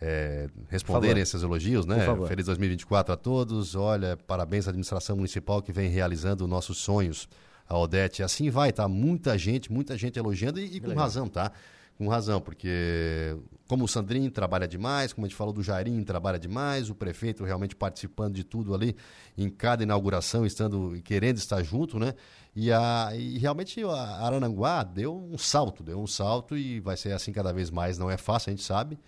é, responderem esses elogios, né? Feliz 2024 a todos. Olha, parabéns à administração municipal que vem realizando nossos sonhos. A Odete, assim vai, tá? Muita gente, muita gente elogiando e, e com legal. razão, tá? Com razão, porque como o Sandrinho trabalha demais, como a gente falou do Jairinho trabalha demais, o prefeito realmente participando de tudo ali, em cada inauguração, estando querendo estar junto, né? E, a, e realmente a Arananguá deu um salto, deu um salto e vai ser assim cada vez mais. Não é fácil, a gente sabe,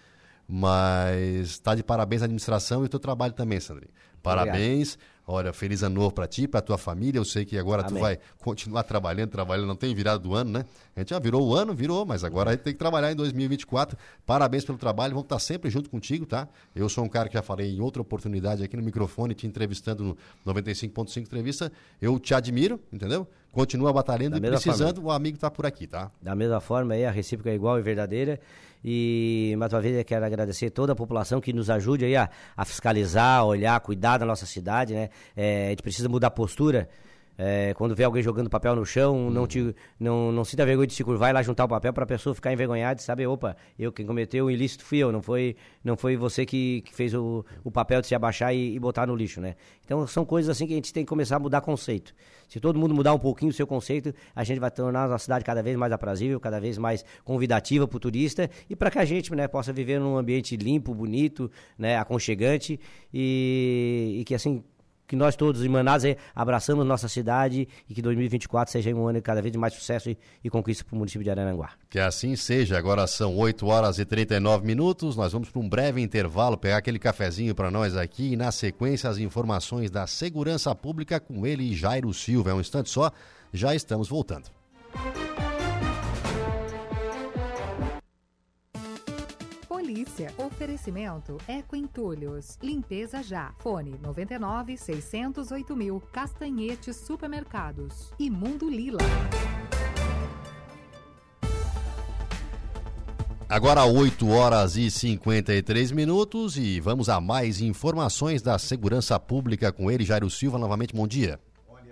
mas está de parabéns à administração e o teu trabalho também, Sandrinho. Parabéns. Obrigado. Olha, feliz ano novo para ti, para tua família. Eu sei que agora Amém. tu vai continuar trabalhando, trabalhando. Não tem virado do ano, né? A gente já virou o ano, virou, mas agora a gente tem que trabalhar em 2024. Parabéns pelo trabalho. Vamos estar sempre junto contigo, tá? Eu sou um cara que já falei em outra oportunidade aqui no microfone, te entrevistando no 95.5 entrevista. Eu te admiro, entendeu? Continua batalhando da e precisando, forma. o amigo está por aqui, tá? Da mesma forma, aí, a recíproca é igual e verdadeira. E mais uma vez eu quero agradecer toda a população que nos ajude aí a, a fiscalizar, a olhar, a cuidar da nossa cidade, né? É, a gente precisa mudar a postura. É, quando vê alguém jogando papel no chão, não, te, não, não sinta vergonha de se curvar e lá juntar o papel para a pessoa ficar envergonhada e saber, opa, eu quem cometeu o ilícito fui eu, não foi, não foi você que, que fez o, o papel de se abaixar e, e, botar no lixo, né? Então são coisas assim que a gente tem que começar a mudar conceito. Se todo mundo mudar um pouquinho o seu conceito, a gente vai tornar a nossa cidade cada vez mais aprazível, cada vez mais convidativa para o turista e para que a gente né, possa viver num ambiente limpo, bonito, né, aconchegante e, e que assim que nós todos, emanados, abraçamos nossa cidade e que 2024 seja um ano de cada vez mais sucesso e, e conquista para o município de Araranguá. Que assim seja. Agora são 8 horas e 39 minutos. Nós vamos para um breve intervalo, pegar aquele cafezinho para nós aqui e, na sequência, as informações da segurança pública com ele, Jairo Silva. É um instante só, já estamos voltando. Polícia. Oferecimento Eco Entulhos. Limpeza já. Fone 99 608 mil. Castanhetes Supermercados. E Mundo Lila. Agora 8 horas e 53 minutos e vamos a mais informações da segurança pública com ele, Jairo Silva. Novamente, bom dia.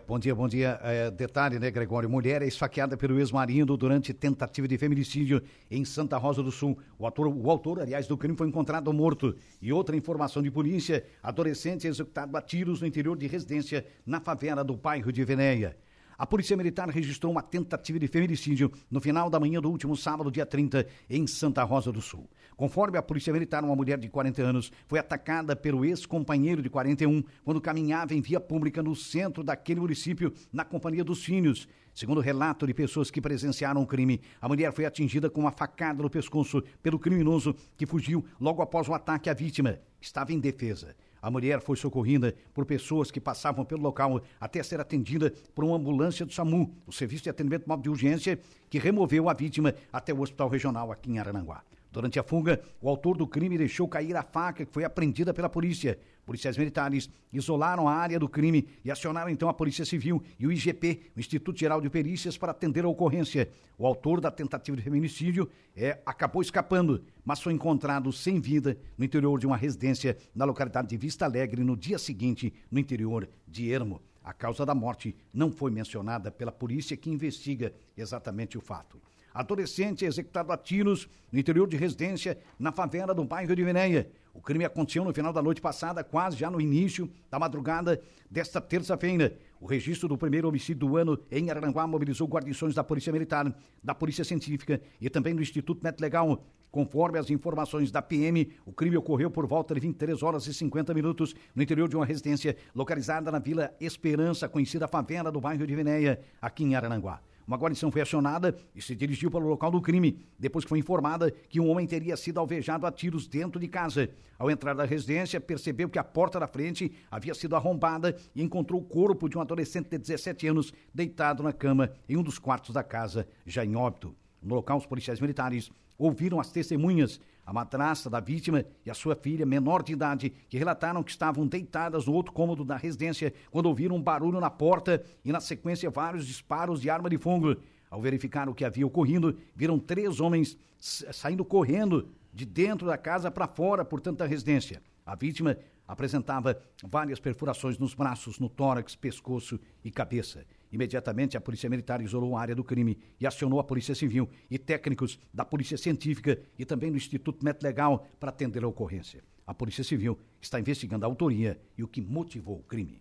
Bom dia, bom dia. É, detalhe, né, Gregório? Mulher é esfaqueada pelo ex-marido durante tentativa de feminicídio em Santa Rosa do Sul. O autor, o autor, aliás, do crime foi encontrado morto. E outra informação de polícia: adolescente executado a tiros no interior de residência na favela do bairro de Venéia. A Polícia Militar registrou uma tentativa de feminicídio no final da manhã do último sábado, dia 30, em Santa Rosa do Sul. Conforme a Polícia Militar, uma mulher de 40 anos foi atacada pelo ex-companheiro de 41 quando caminhava em via pública no centro daquele município, na Companhia dos Filhos. Segundo relato de pessoas que presenciaram o crime, a mulher foi atingida com uma facada no pescoço pelo criminoso que fugiu logo após o ataque à vítima. Estava em defesa. A mulher foi socorrida por pessoas que passavam pelo local até ser atendida por uma ambulância do SAMU, o Serviço de Atendimento Móvel de Urgência, que removeu a vítima até o Hospital Regional aqui em Arananguá. Durante a fuga, o autor do crime deixou cair a faca que foi apreendida pela polícia. Policiais militares isolaram a área do crime e acionaram então a Polícia Civil e o IGP, o Instituto Geral de Perícias, para atender a ocorrência. O autor da tentativa de feminicídio é, acabou escapando, mas foi encontrado sem vida no interior de uma residência na localidade de Vista Alegre no dia seguinte, no interior de Ermo. A causa da morte não foi mencionada pela polícia que investiga exatamente o fato. Adolescente é executado a tiros no interior de residência na favela do bairro de Veneia. O crime aconteceu no final da noite passada, quase já no início da madrugada desta terça-feira. O registro do primeiro homicídio do ano em Aranguá mobilizou guarnições da Polícia Militar, da Polícia Científica e também do Instituto Met Legal. Conforme as informações da PM, o crime ocorreu por volta de 23 horas e 50 minutos no interior de uma residência localizada na Vila Esperança, conhecida favela do bairro de Veneia, aqui em Arananguá. Uma guarnição foi acionada e se dirigiu para o local do crime, depois que foi informada que um homem teria sido alvejado a tiros dentro de casa. Ao entrar na residência, percebeu que a porta da frente havia sido arrombada e encontrou o corpo de um adolescente de 17 anos deitado na cama em um dos quartos da casa, já em óbito. No local, os policiais militares ouviram as testemunhas, a madrasta da vítima e a sua filha, menor de idade, que relataram que estavam deitadas no outro cômodo da residência quando ouviram um barulho na porta e, na sequência, vários disparos de arma de fogo. Ao verificar o que havia ocorrido, viram três homens saindo correndo de dentro da casa para fora, portanto, da residência. A vítima apresentava várias perfurações nos braços, no tórax, pescoço e cabeça. Imediatamente, a Polícia Militar isolou a área do crime e acionou a Polícia Civil e técnicos da Polícia Científica e também do Instituto Met Legal para atender a ocorrência. A Polícia Civil está investigando a autoria e o que motivou o crime.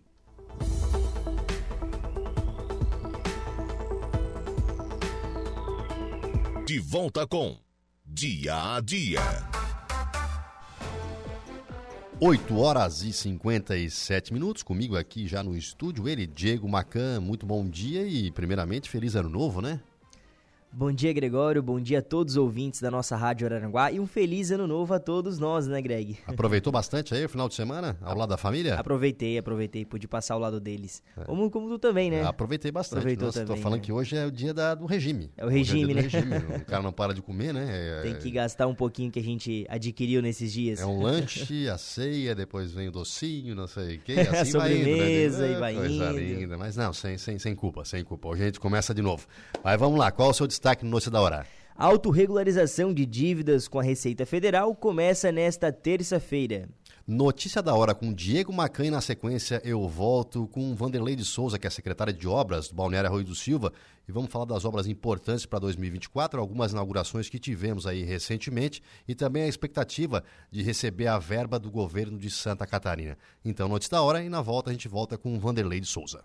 De volta com Dia a Dia. 8 horas e 57 minutos, comigo aqui já no estúdio, ele, Diego Macan, muito bom dia e primeiramente feliz ano novo, né? Bom dia, Gregório. Bom dia a todos os ouvintes da nossa Rádio Araranguá e um feliz ano novo a todos nós, né, Greg? Aproveitou bastante aí o final de semana ao lado da família? Aproveitei, aproveitei, pude passar ao lado deles. É. Como, como tu também, né? Aproveitei bastante. Aproveitou Nossa, também, tô falando né? que hoje é o dia da, do regime. É o regime, é né? Regime. o cara não para de comer, né? É, Tem que gastar um pouquinho que a gente adquiriu nesses dias. É um lanche, a ceia, depois vem o docinho, não sei o quê. Assim a sobremesa vai indo, né? e vai Coisa indo. linda. Mas não, sem, sem, sem culpa, sem culpa. Hoje a gente começa de novo. Mas vamos lá, qual é o seu destaque no Notícia da Hora? A autorregularização de dívidas com a Receita Federal começa nesta terça-feira. Notícia da hora com Diego Macan e na sequência eu volto com Vanderlei de Souza, que é secretária de obras do Balneário Arroio do Silva, e vamos falar das obras importantes para 2024, algumas inaugurações que tivemos aí recentemente e também a expectativa de receber a verba do governo de Santa Catarina. Então, notícia da hora e na volta a gente volta com Vanderlei de Souza.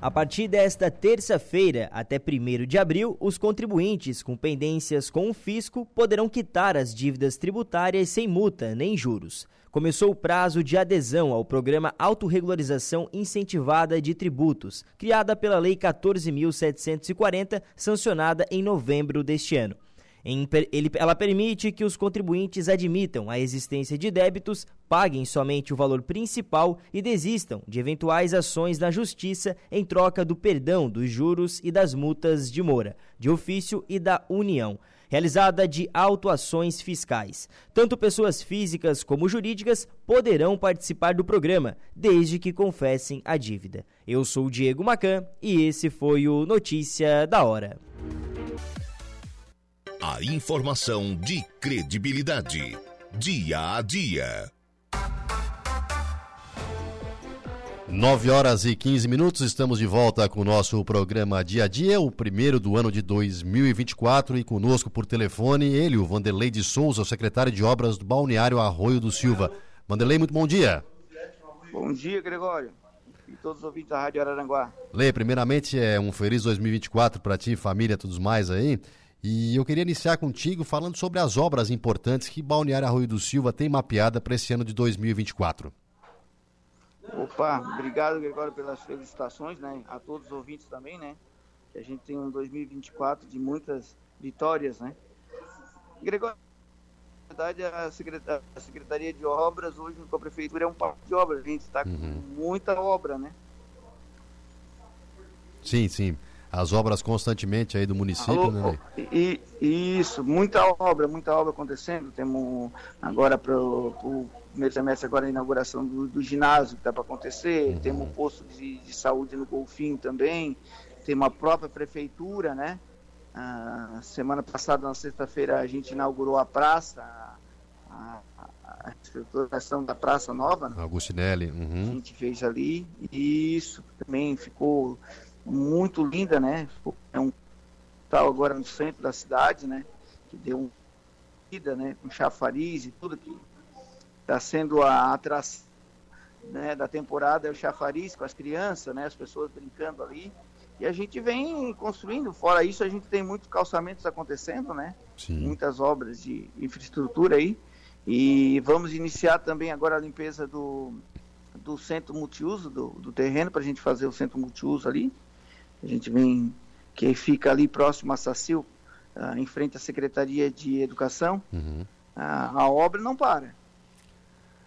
A partir desta terça-feira até 1 de abril, os contribuintes com pendências com o fisco poderão quitar as dívidas tributárias sem multa nem juros. Começou o prazo de adesão ao programa Autorregularização Incentivada de Tributos, criada pela Lei 14.740, sancionada em novembro deste ano. Em, ele, ela permite que os contribuintes admitam a existência de débitos, paguem somente o valor principal e desistam de eventuais ações na Justiça em troca do perdão dos juros e das multas de mora, de ofício e da União realizada de autuações fiscais. Tanto pessoas físicas como jurídicas poderão participar do programa, desde que confessem a dívida. Eu sou o Diego Macan e esse foi o Notícia da Hora. A informação de credibilidade. Dia a dia. 9 horas e 15 minutos, estamos de volta com o nosso programa Dia a Dia, o primeiro do ano de 2024 e conosco por telefone ele, o Vanderlei de Souza, secretário de Obras do Balneário Arroio do Silva. Vanderlei, muito bom dia. Bom dia, Gregório. E todos os ouvintes da Rádio Araranguá. Lê, primeiramente é um feliz 2024 para ti, família, todos mais aí. E eu queria iniciar contigo falando sobre as obras importantes que Balneário Arroio do Silva tem mapeada para esse ano de 2024. Opa, obrigado, Gregório, pelas felicitações, né? A todos os ouvintes também, né? Que a gente tem um 2024 de muitas vitórias, né? Gregório, na verdade, a Secretaria, a Secretaria de Obras, hoje com a Prefeitura, é um parque de obras. A gente está com uhum. muita obra, né? Sim, sim. As obras constantemente aí do município, Alô, né? E, isso, muita obra, muita obra acontecendo. Temos agora para o primeiro semestre agora a inauguração do, do ginásio que está para acontecer, uhum. temos um posto de, de, saúde no Golfinho também, tem uma própria prefeitura, né? A semana passada, na sexta-feira, a gente inaugurou a praça, a, a, estruturação da Praça Nova. Né? Uhum. A gente fez ali, e isso também ficou muito linda, né? É um tal agora no centro da cidade, né? Que deu uma vida, né? Com chafariz e tudo que está sendo a atração né, da temporada é o chafariz com as crianças, né, as pessoas brincando ali. E a gente vem construindo. Fora isso, a gente tem muitos calçamentos acontecendo, né? Sim. Muitas obras de infraestrutura aí. E vamos iniciar também agora a limpeza do, do centro multiuso, do, do terreno, para a gente fazer o centro multiuso ali. A gente vem, que fica ali próximo a Sacil, uh, em frente à Secretaria de Educação. Uhum. Uh, a obra não para.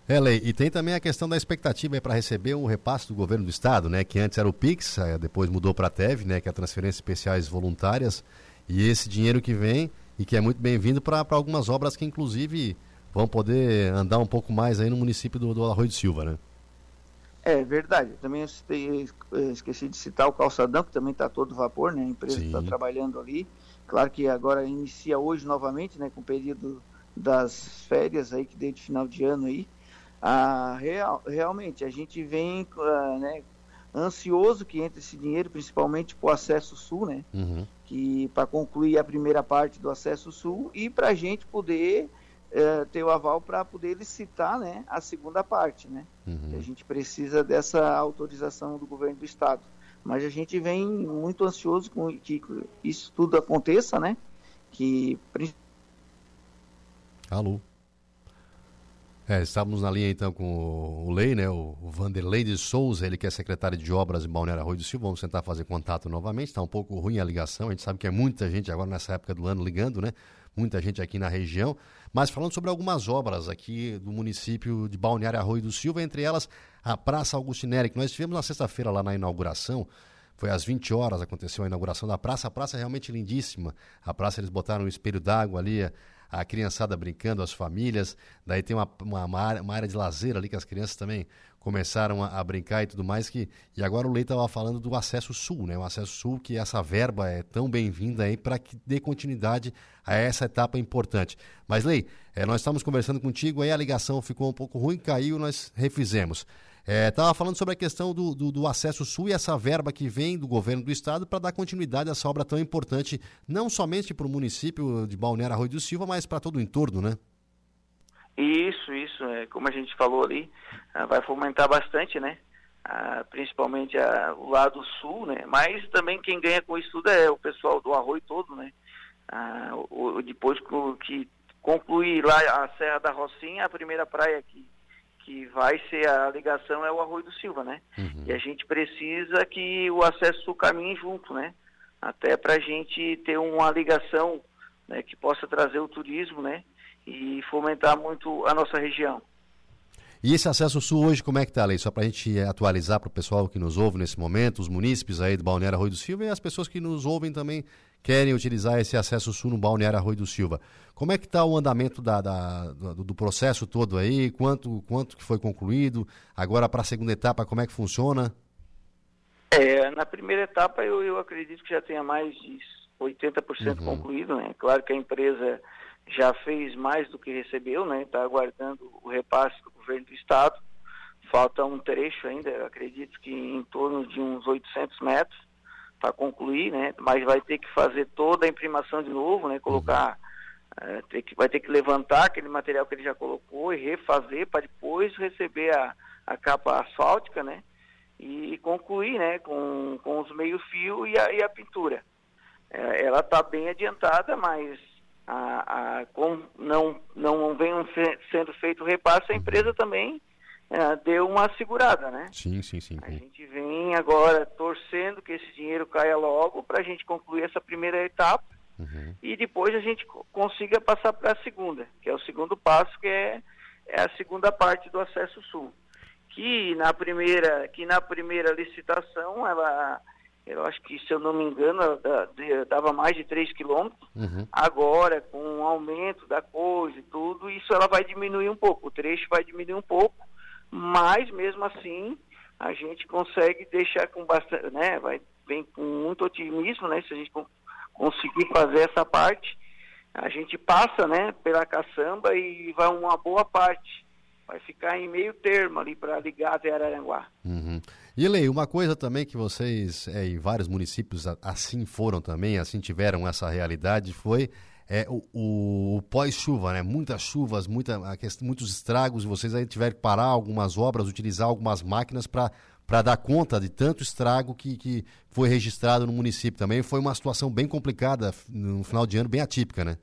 É, Lei, e tem também a questão da expectativa para receber um repasse do governo do estado, né? Que antes era o PIX, depois mudou para a TEV, né? Que é a Transferência Especiais Voluntárias. E esse dinheiro que vem e que é muito bem-vindo para algumas obras que, inclusive, vão poder andar um pouco mais aí no município do, do Arroio de Silva, né? É verdade. Também citei, esqueci de citar o calçadão, que também está todo vapor, né? A empresa está trabalhando ali. Claro que agora inicia hoje novamente, né? Com o período das férias aí, que deu de final de ano aí. Ah, real, realmente, a gente vem ah, né, ansioso que entre esse dinheiro, principalmente para o acesso sul, né? Uhum. Que para concluir a primeira parte do acesso sul e para a gente poder eh, ter o aval para poder licitar, né, a segunda parte, né? Uhum. A gente precisa dessa autorização do governo do estado. Mas a gente vem muito ansioso com que isso tudo aconteça, né? Que Alô. É, estávamos na linha então com o Lei, né? O, Vanderlei de Souza, ele que é secretário de Obras em Balneário Arroio do Silva. Vamos tentar fazer contato novamente. Está um pouco ruim a ligação. A gente sabe que é muita gente agora nessa época do ano ligando, né? Muita gente aqui na região. Mas falando sobre algumas obras aqui do município de Balneário Arroio do Silva, entre elas a Praça Augustinelli, que nós tivemos na sexta-feira lá na inauguração. Foi às 20 horas aconteceu a inauguração da praça. A praça é realmente lindíssima. A praça eles botaram um espelho d'água ali a criançada brincando, as famílias. Daí tem uma, uma, uma área de lazer ali que as crianças também começaram a, a brincar e tudo mais. Que, e agora o Leite estava falando do acesso sul, né? O acesso sul, que essa verba é tão bem-vinda aí para que dê continuidade a essa etapa importante. Mas, Lei, é, nós estamos conversando contigo, aí a ligação ficou um pouco ruim, caiu, nós refizemos. Estava é, falando sobre a questão do, do, do, acesso sul e essa verba que vem do governo do estado para dar continuidade a essa obra tão importante, não somente para o município de Balneário Arroio do Silva, mas para todo o entorno, né? Isso, isso. É, como a gente falou ali, ah, vai fomentar bastante, né? Ah, principalmente ah, o lado sul, né? Mas também quem ganha com isso tudo é o pessoal do Arroio todo, né? O, depois que concluir lá a Serra da Rocinha, a primeira praia que que vai ser a ligação é o Arroio do Silva, né? Uhum. E a gente precisa que o acesso caminhe junto, né? Até para a gente ter uma ligação né, que possa trazer o turismo, né, e fomentar muito a nossa região. E esse acesso sul hoje, como é que está, Lei? Só para a gente atualizar para o pessoal que nos ouve nesse momento, os munícipes aí do Balneário Arroio do Silva e as pessoas que nos ouvem também querem utilizar esse acesso sul no Balneário Arroio do Silva. Como é que está o andamento da, da do, do, processo todo aí? Quanto, quanto que foi concluído? Agora para a segunda etapa, como é que funciona? É, na primeira etapa eu, eu acredito que já tenha mais de 80% uhum. concluído, né? Claro que a empresa já fez mais do que recebeu, né? Está aguardando o repasse do governo do estado. Falta um trecho ainda, acredito que em torno de uns 800 metros para concluir, né? Mas vai ter que fazer toda a imprimação de novo, né? Colocar, é, ter que, vai ter que levantar aquele material que ele já colocou e refazer para depois receber a, a capa asfáltica, né? E concluir, né? Com, com os meio fio e a, e a pintura. É, ela está bem adiantada, mas a, a, como não, não vem sendo feito repasse, a empresa também é, deu uma segurada, né? Sim, sim, sim. A gente vem agora torcendo que esse dinheiro caia logo para a gente concluir essa primeira etapa uhum. e depois a gente consiga passar para a segunda, que é o segundo passo, que é, é a segunda parte do acesso sul. Que na primeira, que na primeira licitação ela eu acho que, se eu não me engano, dava mais de 3 quilômetros. Uhum. Agora, com o aumento da coisa e tudo, isso ela vai diminuir um pouco. O trecho vai diminuir um pouco, mas mesmo assim a gente consegue deixar com bastante, né? Vai, vem com muito otimismo, né? Se a gente conseguir fazer essa parte, a gente passa, né, pela caçamba e vai uma boa parte. Vai ficar em meio termo ali para ligar até Araranguá. Uhum. E Lei, uma coisa também que vocês é, em vários municípios assim foram também, assim tiveram essa realidade, foi é, o, o pós-chuva, né? Muitas chuvas, muita, muitos estragos, vocês aí tiveram que parar algumas obras, utilizar algumas máquinas para para dar conta de tanto estrago que, que foi registrado no município também. Foi uma situação bem complicada no final de ano, bem atípica, né?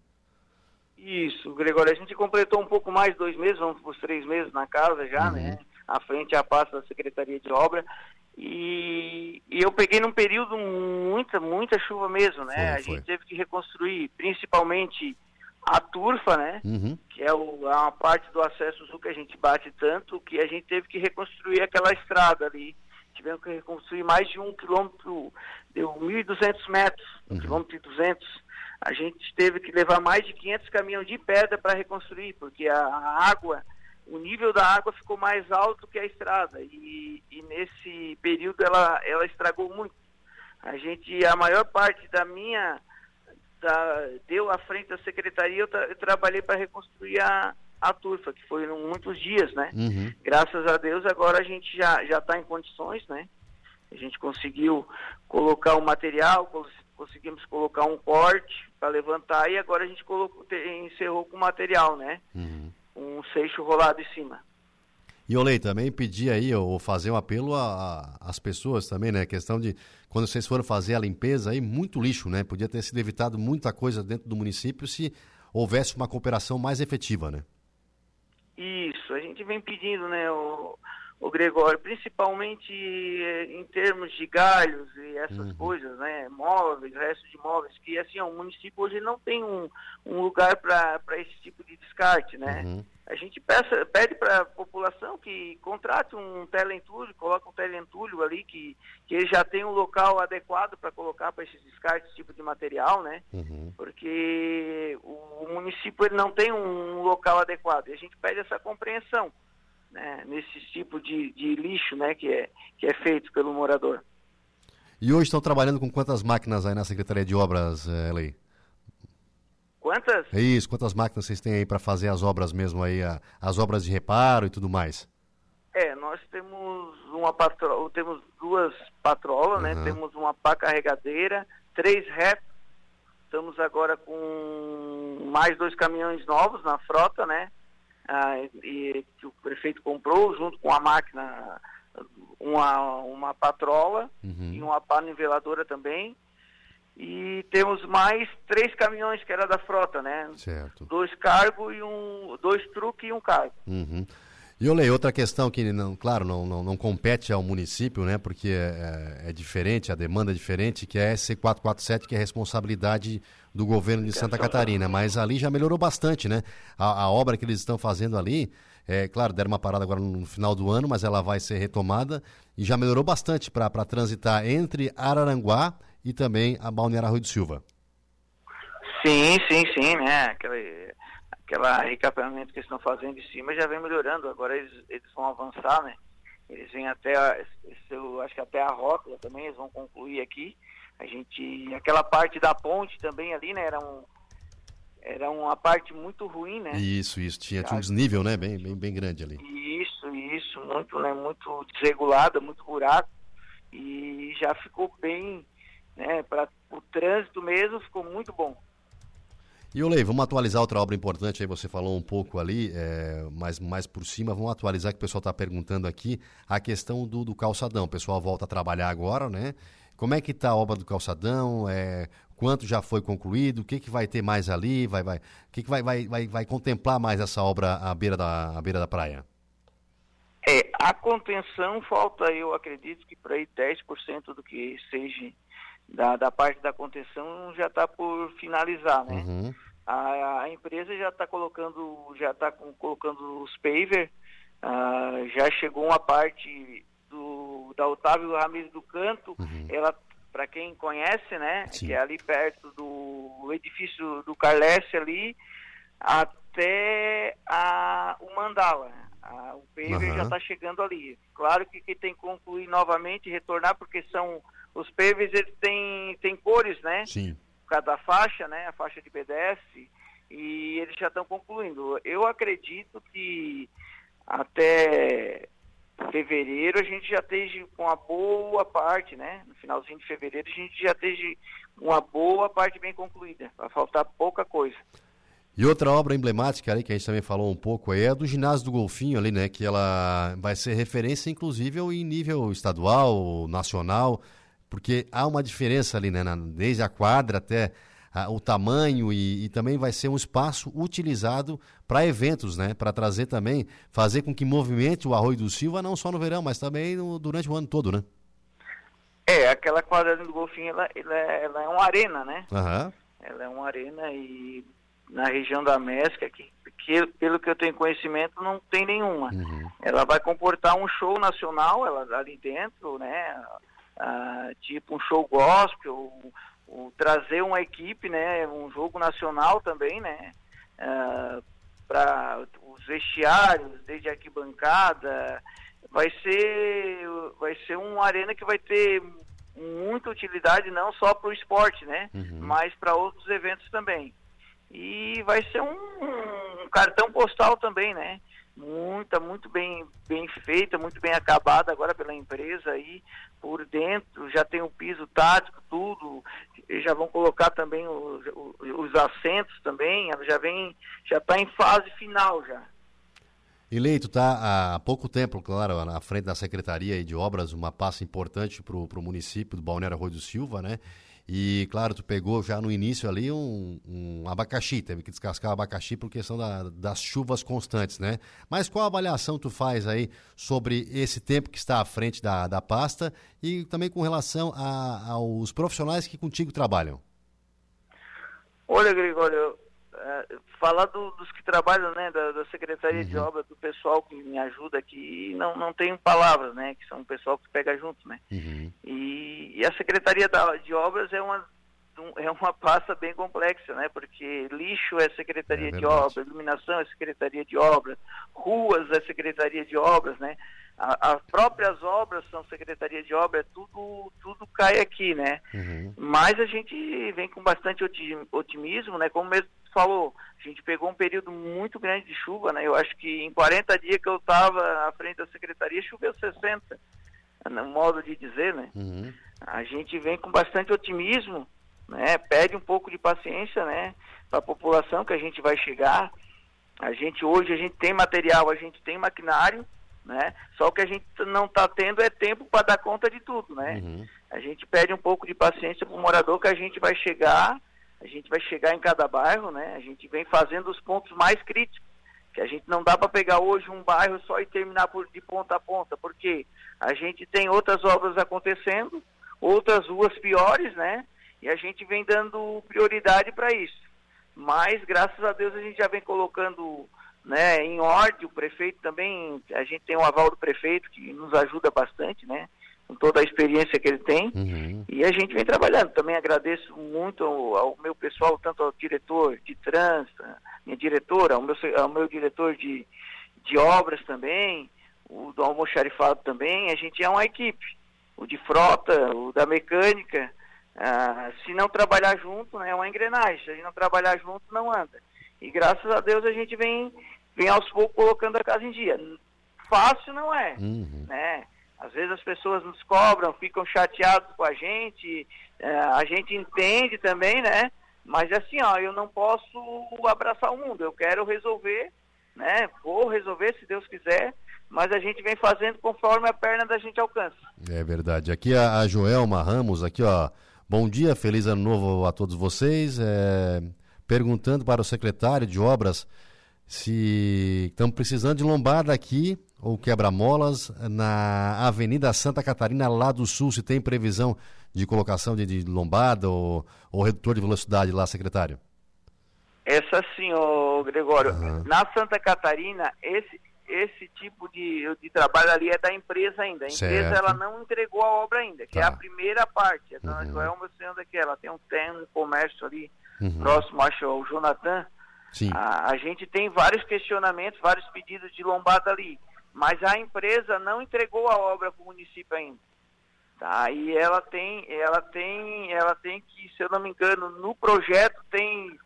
Isso, Gregório. A gente completou um pouco mais, dois meses, vamos para os três meses na casa já, uhum. né? à frente à pasta da Secretaria de Obra. E, e, eu peguei num período muita, muita chuva mesmo, né? Foi, a foi. gente teve que reconstruir, principalmente a turfa, né? Uhum. Que é, o, é uma parte do acesso sul que a gente bate tanto, que a gente teve que reconstruir aquela estrada ali. Tivemos que reconstruir mais de um quilômetro, deu 1.200 metros, um uhum. quilômetro e 200. A gente teve que levar mais de 500 caminhões de pedra para reconstruir, porque a, a água o nível da água ficou mais alto que a estrada e, e, nesse período ela, ela estragou muito. A gente, a maior parte da minha, da, deu à frente da secretaria, eu, tra, eu trabalhei para reconstruir a, a turfa, que foi muitos dias, né? Uhum. Graças a Deus agora a gente já já está em condições, né? A gente conseguiu colocar o material, conseguimos colocar um corte para levantar e agora a gente colocou, encerrou com o material, né? Uhum um seixo rolado em cima. E Olei, também pedir aí, ou fazer um apelo às pessoas também, né? A questão de, quando vocês foram fazer a limpeza aí, muito lixo, né? Podia ter sido evitado muita coisa dentro do município se houvesse uma cooperação mais efetiva, né? Isso, a gente vem pedindo, né, o, o Gregório, principalmente eh, em termos de galhos e essas uhum. coisas, né, móveis, resto de móveis, que assim, o município hoje não tem um, um lugar para esse tipo de descarte, né? Uhum. A gente peça, pede para a população que contrate um teleentulho, coloque um teleentulho ali, que, que ele já tem um local adequado para colocar para esses descartes, esse tipo de material, né? Uhum. Porque o, o município ele não tem um local adequado. E a gente pede essa compreensão né, nesse tipo de, de lixo né, que, é, que é feito pelo morador. E hoje estão trabalhando com quantas máquinas aí na Secretaria de Obras, eh, Elei? Quantas? É isso, quantas máquinas vocês têm aí para fazer as obras mesmo aí, a, as obras de reparo e tudo mais? É, nós temos uma patrola, temos duas patrolas, uhum. né? Temos uma pá carregadeira, três rap. Estamos agora com mais dois caminhões novos na frota, né? Ah, e, que o prefeito comprou junto com a máquina uma, uma patrola uhum. e uma pá niveladora também. E temos mais três caminhões que era da frota, né? Certo. Dois cargos e um. dois truques e um cargo. Uhum. E olhei outra questão que, não, claro, não, não, não compete ao município, né? Porque é, é, diferente, a demanda é diferente, que é C447, que é responsabilidade do governo de Santa Catarina. Mas ali já melhorou bastante, né? A, a obra que eles estão fazendo ali, é claro, deram uma parada agora no final do ano, mas ela vai ser retomada e já melhorou bastante para transitar entre Araranguá e também a Balneário Rui do Silva. Sim, sim, sim, né? Aquele, aquela recapeamento que eles estão fazendo em cima já vem melhorando. Agora eles, eles vão avançar, né? Eles vêm até, a, eu acho que até a rótula também, eles vão concluir aqui. A gente, aquela parte da ponte também ali, né? Era um, era uma parte muito ruim, né? Isso, isso. Tinha, tinha um desnível, né? Bem, bem, bem grande ali. Isso, isso. Muito, né? Muito desregulada, muito buraco. E já ficou bem, né? Para o trânsito mesmo ficou muito bom. E Olei, vamos atualizar outra obra importante aí, você falou um pouco ali, é, mas mais por cima, vamos atualizar que o pessoal está perguntando aqui a questão do, do calçadão. O pessoal volta a trabalhar agora, né? Como é que está a obra do calçadão? É, quanto já foi concluído? O que, que vai ter mais ali? Vai, vai, o que, que vai, vai, vai, vai contemplar mais essa obra à beira da, à beira da praia? É, a contenção falta, eu acredito que para aí 10% do que seja da, da parte da contenção já está por finalizar, né? Uhum. A, a, empresa já está colocando, já está colocando os paver, uh, já chegou uma parte do, da Otávio Ramires do Canto, uhum. ela para quem conhece, né, Sim. que é ali perto do edifício do Carlesse ali, até a, o Mandala. A, o paver uhum. já está chegando ali. Claro que, que tem que concluir novamente, retornar, porque são os pavers eles têm, têm cores, né? Sim. Cada faixa, né? A faixa de pedestre. E eles já estão concluindo. Eu acredito que até fevereiro a gente já esteja com uma boa parte, né? No finalzinho de fevereiro a gente já esteja uma boa parte bem concluída. Vai faltar pouca coisa. E outra obra emblemática ali que a gente também falou um pouco é a do ginásio do Golfinho ali, né? Que ela vai ser referência, inclusive, em nível estadual, nacional, porque há uma diferença ali, né? Desde a quadra até o tamanho e, e, também vai ser um espaço utilizado para eventos, né? Para trazer também, fazer com que movimente o Arroio do Silva não só no verão, mas também no, durante o ano todo, né? É, aquela quadra do Golfinho, ela, ela, é, ela é uma arena, né? Uhum. Ela é uma arena e na região da Mesca, que, que pelo que eu tenho conhecimento, não tem nenhuma. Uhum. Ela vai comportar um show nacional ela, ali dentro, né? Ah, tipo um show gospel, o, trazer uma equipe, né, um jogo nacional também, né, ah, para os vestiários, desde a arquibancada, vai ser, vai ser uma arena que vai ter muita utilidade não só para o esporte, né, uhum. mas para outros eventos também. E vai ser um, um cartão postal também, né, muita, muito bem, bem feita, muito bem acabada agora pela empresa aí, por dentro, já tem o piso tático, tudo, já vão colocar também os, os assentos também, já vem, já está em fase final já. Eleito, está há pouco tempo, claro, na frente da Secretaria de Obras, uma passa importante para o município do Balneário Arroio do Silva, né? E, claro, tu pegou já no início ali um, um abacaxi, teve que descascar o abacaxi por questão da, das chuvas constantes, né? Mas qual avaliação tu faz aí sobre esse tempo que está à frente da, da pasta e também com relação a, aos profissionais que contigo trabalham? Olha, Gregório, é, falar do, dos que trabalham, né, da, da Secretaria uhum. de Obras, do pessoal que me ajuda aqui, não, não tenho palavras, né, que são o pessoal que pega junto, né. Uhum. E, e, a Secretaria da, de Obras é uma, é uma pasta bem complexa, né, porque lixo é Secretaria é de Obras, iluminação é Secretaria de Obras, ruas é Secretaria de Obras, né, as próprias obras são Secretaria de Obras, tudo, tudo cai aqui, né, uhum. mas a gente vem com bastante otimismo, né, como mesmo falou, a gente pegou um período muito grande de chuva, né? Eu acho que em 40 dias que eu estava à frente da secretaria, choveu 60, no modo de dizer, né? Uhum. A gente vem com bastante otimismo, né? Pede um pouco de paciência, né? Para a população que a gente vai chegar. A gente hoje a gente tem material, a gente tem maquinário, né? Só que a gente não está tendo é tempo para dar conta de tudo, né? Uhum. A gente pede um pouco de paciência para o morador que a gente vai chegar a gente vai chegar em cada bairro, né? A gente vem fazendo os pontos mais críticos, Que a gente não dá para pegar hoje um bairro só e terminar por, de ponta a ponta, porque a gente tem outras obras acontecendo, outras ruas piores, né? E a gente vem dando prioridade para isso. Mas, graças a Deus, a gente já vem colocando né, em ordem, o prefeito também, a gente tem o aval do prefeito que nos ajuda bastante, né? Com toda a experiência que ele tem. Uhum. E a gente vem trabalhando. Também agradeço muito ao, ao meu pessoal, tanto ao diretor de trânsito, minha diretora, ao meu, ao meu diretor de, de obras também, o do almoxarifado também. A gente é uma equipe. O de frota, o da mecânica. Ah, se não trabalhar junto, né, é uma engrenagem. Se a gente não trabalhar junto, não anda. E graças a Deus a gente vem, vem aos poucos colocando a casa em dia. Fácil não é, Uhum. né? Às vezes as pessoas nos cobram, ficam chateados com a gente, é, a gente entende também, né? Mas assim, ó, eu não posso abraçar o mundo, eu quero resolver, né? Vou resolver se Deus quiser, mas a gente vem fazendo conforme a perna da gente alcança. É verdade. Aqui a, a Joelma Ramos, aqui ó. Bom dia, feliz ano novo a todos vocês. É, perguntando para o secretário de obras se estamos precisando de lombada aqui ou quebra-molas na Avenida Santa Catarina, lá do sul, se tem previsão de colocação de, de lombada ou, ou redutor de velocidade lá, secretário. Essa sim, ô Gregório. Aham. Na Santa Catarina, esse, esse tipo de, de trabalho ali é da empresa ainda. A empresa Certo. ela não entregou a obra ainda, que é Tá. a primeira parte. Então, Uhum. Joel Mostrando aqui, ela tem um tem um comércio ali Uhum. próximo, acho, ao Jonathan. Sim. A, a gente tem vários questionamentos, vários pedidos de lombada ali, mas a empresa não entregou a obra para o município ainda. Tá? E ela tem, ela tem, ela tem que, se eu não me engano, no projeto tem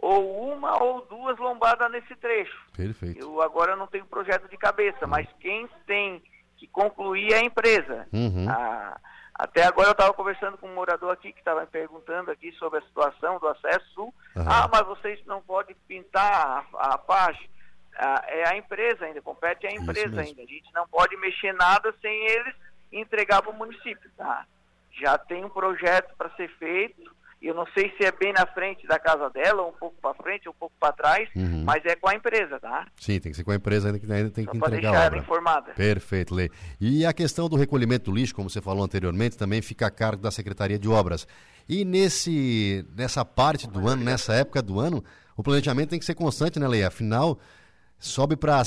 ou uma ou duas lombadas nesse trecho. Perfeito. Eu agora não tenho projeto de cabeça, mas quem tem que concluir é a empresa. Uhum. Ah, até agora eu estava conversando com um morador aqui que estava me perguntando aqui sobre a situação do acesso sul. Aham. Ah, mas vocês não podem pintar a, a faixa. Ah, é a empresa ainda, compete à empresa ainda. A gente não pode mexer nada sem eles entregar para o município. Tá? Já tem um projeto para ser feito. Eu não sei se é bem na frente da casa dela, ou um pouco para frente, ou um pouco para trás, Uhum. mas é com a empresa, tá? Sim, tem que ser com a empresa ainda que ainda tem Só que para entregar deixar a ela informada. Perfeito, Lei. E a questão do recolhimento do lixo, como você falou anteriormente, também fica a cargo da Secretaria de Obras. E nesse, nessa parte do ano, nessa época do ano, o planejamento tem que ser constante, né, Lei? Afinal, sobe para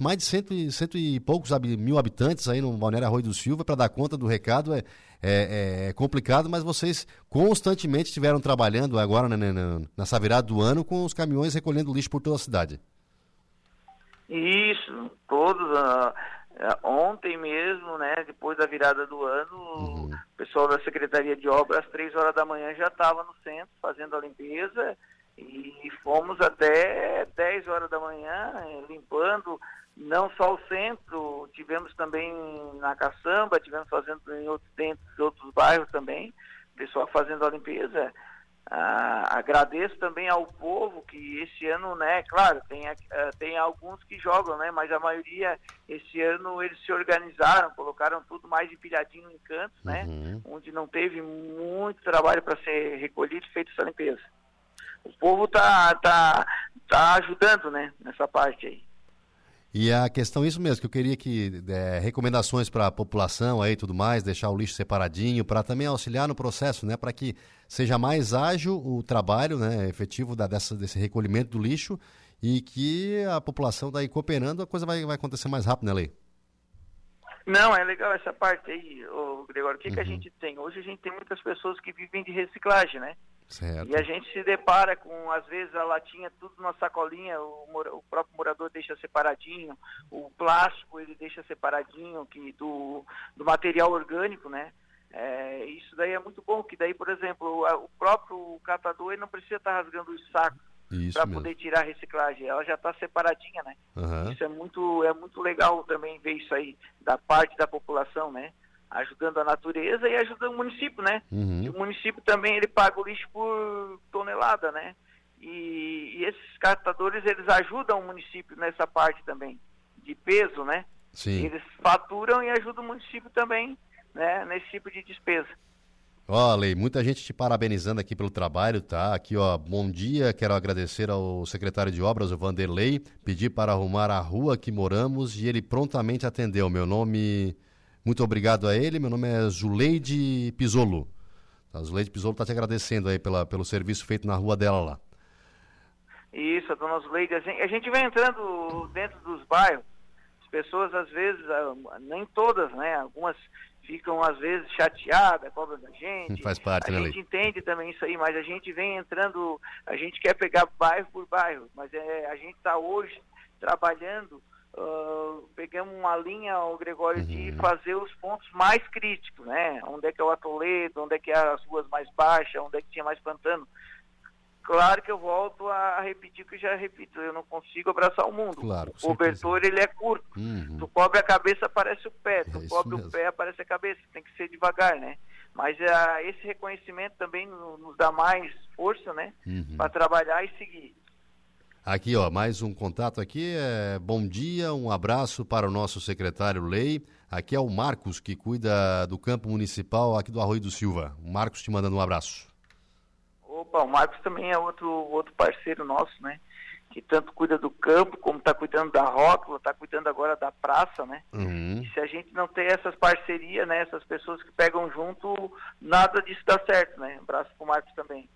mais de cento e, cento e poucos mil habitantes aí no Balneário Arroio do Silva para dar conta do recado. É, é, é complicado, mas vocês constantemente estiveram trabalhando agora né, né, nessa virada do ano com os caminhões recolhendo lixo por toda a cidade. Isso, todos. ah, ontem mesmo, né, depois da virada do ano, Uhum. o pessoal da Secretaria de Obras, às três horas da manhã, já estava no centro fazendo a limpeza e fomos até 10 horas da manhã eh, limpando não só o centro, tivemos também na Caçamba, tivemos fazendo em outros, dentro de outros bairros também, pessoal fazendo a limpeza. Ah, agradeço também ao povo que esse ano, né, claro, tem, ah, tem alguns que jogam, né, mas a maioria esse ano eles se organizaram, colocaram tudo mais empilhadinho em cantos, né, Uhum. onde não teve muito trabalho para ser recolhido e feito essa limpeza. O povo tá, tá, tá ajudando, né, nessa parte aí. E a questão, isso mesmo, que eu queria que é, recomendações para a população aí e tudo mais, deixar o lixo separadinho, para também auxiliar no processo, né? Para que seja mais ágil o trabalho né, efetivo da, dessa, desse recolhimento do lixo e que a população daí cooperando, a coisa vai, vai acontecer mais rápido, né, Lei? Não, é legal essa parte aí, ô, Gregório. O que, que a Uhum. gente tem? Hoje a gente tem muitas pessoas que vivem de reciclagem, né? Certo. E a gente se depara com, às vezes, a latinha tudo numa sacolinha, o, o próprio morador deixa separadinho, o plástico ele deixa separadinho que do, do material orgânico, né? É, isso daí é muito bom, que daí, por exemplo, a- o próprio catador ele não precisa estar rasgando os sacos para poder tirar a reciclagem, ela já está separadinha, né? Aham. Isso é muito, é muito legal também ver isso aí, da parte da população, né? Ajudando a natureza e ajudando o município, né? Uhum. o município também ele paga o lixo por tonelada, né? E, e esses catadores eles ajudam o município nessa parte também de peso, né? Sim. Eles faturam e ajudam o município também, né? Nesse tipo de despesa. Olha, muita gente te parabenizando aqui pelo trabalho, tá? Aqui, ó, bom dia, quero agradecer ao secretário de obras, o Vanderlei, pedir para arrumar a rua que moramos e ele prontamente atendeu. Meu nome, muito obrigado a ele, meu nome é Zuleide Pisolo. A Zuleide Pisolo está te agradecendo aí pela, pelo serviço feito na rua dela lá. Isso, a dona Zuleide, a gente, a gente vem entrando dentro dos bairros, as pessoas às vezes, ah, nem todas, né, algumas ficam às vezes chateadas, cobram da gente. Faz parte, a né, gente Lei? entende também isso aí, mas a gente vem entrando, a gente quer pegar bairro por bairro, mas é, a gente está hoje trabalhando, ah, pegamos uma linha, o Gregório, de Uhum. fazer os pontos mais críticos, né? Onde é que é o atoledo, onde é que é as ruas mais baixas, onde é que tinha mais pantano. Claro que eu volto a repetir o que já repito, eu não consigo abraçar o mundo. Claro, o cobertor ele é curto. Uhum. Tu cobre a cabeça, aparece o pé. Tu É cobre mesmo. o pé, aparece a cabeça. Tem que ser devagar, né? Mas ah, esse reconhecimento também no- nos dá mais força, né? Uhum. Para trabalhar e seguir. Aqui, ó, mais um contato aqui. É, bom dia, um abraço para o nosso secretário Lei. Aqui é o Marcos, que cuida do campo municipal aqui do Arroio do Silva. O Marcos te mandando um abraço. Opa, o Marcos também é outro, outro parceiro nosso, né? Que tanto cuida do campo, como está cuidando da rótula, está cuidando agora da praça, né? Uhum. E se a gente não ter essas parcerias, né? Essas pessoas que pegam junto, nada disso dá certo, né? Abraço pro Marcos também.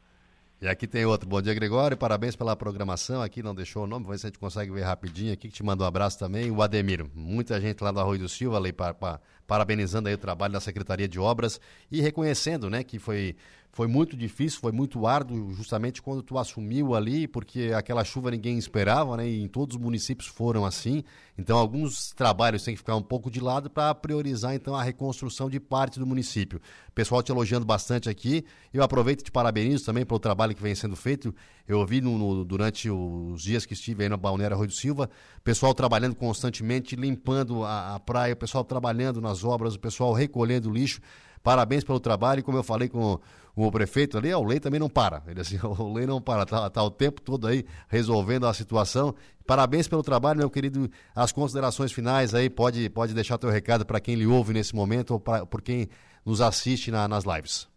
E aqui tem outro. Bom dia, Gregório. Parabéns pela programação. Aqui não deixou o nome, se a gente consegue ver rapidinho aqui, que te manda um abraço também. O Ademir. Muita gente lá do Arroio do Silva, ali, pa- pa- parabenizando aí o trabalho da Secretaria de Obras e reconhecendo, né, que foi, foi muito difícil, foi muito árduo, justamente quando tu assumiu ali, porque aquela chuva ninguém esperava, né, e em todos os municípios foram assim. Então, alguns trabalhos têm que ficar um pouco de lado para priorizar, então, a reconstrução de parte do município. O pessoal te elogiando bastante aqui. Eu aproveito e te parabenizo também pelo trabalho que vem sendo feito. Eu ouvi no, no- durante os dias que estive aí na Balneário Arroio do Silva, pessoal trabalhando constantemente, limpando a, a praia, o pessoal trabalhando nas obras, o pessoal recolhendo lixo. Parabéns pelo trabalho, e como eu falei com, com o prefeito ali, o Lei também não para. Ele assim, o Lei não para, tá, tá o tempo todo aí resolvendo a situação. Parabéns pelo trabalho, meu querido. As considerações finais aí, pode, pode deixar teu recado para quem lhe ouve nesse momento ou pra, por quem nos assiste na- nas lives.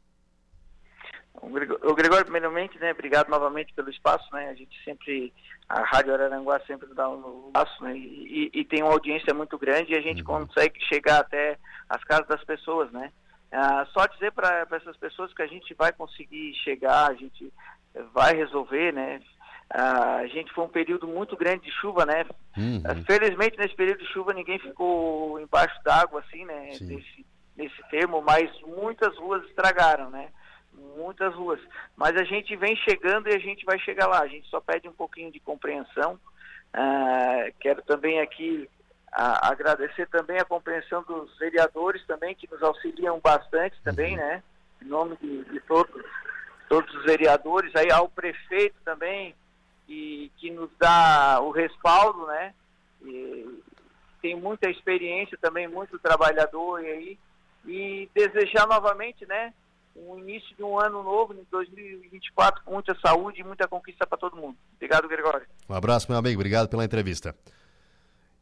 O Gregório, primeiramente, né, obrigado novamente pelo espaço, né, a gente sempre, a Rádio Araranguá sempre dá um espaço, né, e, e tem uma audiência muito grande e a gente consegue chegar até as casas das pessoas, né. Ah, só dizer para essas pessoas que a gente vai conseguir chegar, a gente vai resolver, né, Ah, a gente foi um período muito grande de chuva, né, Uhum. Felizmente, nesse período de chuva, ninguém ficou embaixo d'água, assim, né? Nesse, nesse termo, mas muitas ruas estragaram, né? Muitas ruas. Mas a gente vem chegando e a gente vai chegar lá. A gente só pede um pouquinho de compreensão. Ah, quero também aqui ah, agradecer também a compreensão dos vereadores também, que nos auxiliam bastante também, né? Em nome de, de todos, todos os vereadores, aí ao prefeito também, que, que nos dá o respaldo, né? E tem muita experiência também, muito trabalhador e aí. E desejar novamente, né? Um início de um ano novo, em 2024, com muita saúde e muita conquista para todo mundo. Obrigado, Gregório. Um abraço, meu amigo. Obrigado pela entrevista.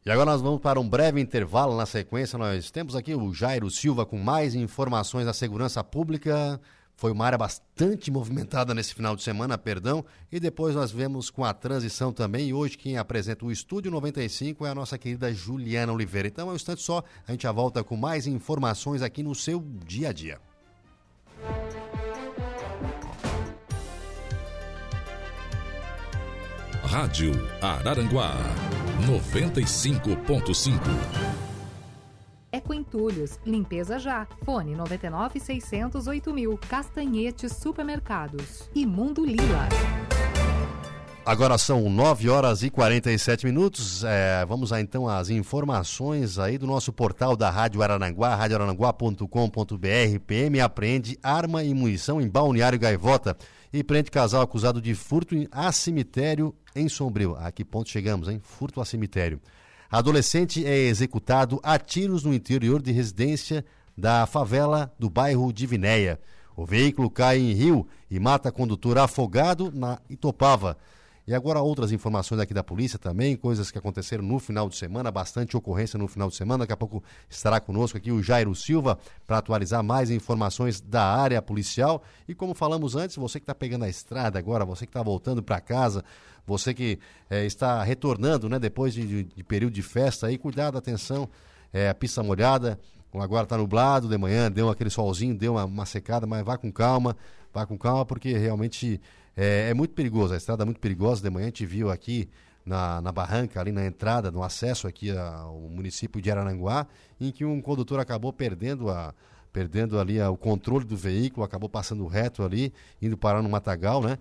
E agora nós vamos para um breve intervalo. Na sequência, nós temos aqui o Jairo Silva com mais informações da segurança pública. Foi uma área bastante movimentada nesse final de semana, perdão. E depois nós vemos com a transição também. E hoje quem apresenta o Estúdio 95 é a nossa querida Juliana Oliveira. Então, é um instante só, a gente já volta com mais informações aqui no seu dia a dia. Rádio Araranguá 95.5. Eco Entulhos, limpeza já. Fone 99 608 mil. Castanhete Supermercados. E Mundo Lila. Agora são 9 horas e 47 minutos. É, vamos lá então às informações aí do nosso portal da Rádio Araranguá, radioaranguá.com.br. PM apreende arma e munição em Balneário Gaivota e prende casal acusado de furto a cemitério em Sombrio. A que ponto chegamos, hein? Furto a cemitério. Adolescente é executado a tiros no interior de residência da favela do bairro Divinéia. O veículo cai em rio e mata condutor afogado na Itopava. E agora outras informações aqui da polícia também, coisas que aconteceram no final de semana, bastante ocorrência no final de semana. Daqui a pouco estará conosco aqui o Jairo Silva para atualizar mais informações da área policial. E como falamos antes, você que está pegando a estrada agora, você que está voltando para casa, você que é, está retornando né, depois de, de, de, período de festa, aí, cuidado, atenção, é, a pista molhada, agora está nublado de manhã, deu aquele solzinho, deu uma, uma secada, mas vá com calma, vá com calma, porque realmente é, é, muito perigoso, a estrada é muito perigosa. De manhã a gente viu aqui na, na barranca, ali na entrada, no acesso aqui ao município de Araranguá, em que um condutor acabou perdendo a perdendo ali a, o controle do veículo, acabou passando reto ali, indo parar no matagal, né?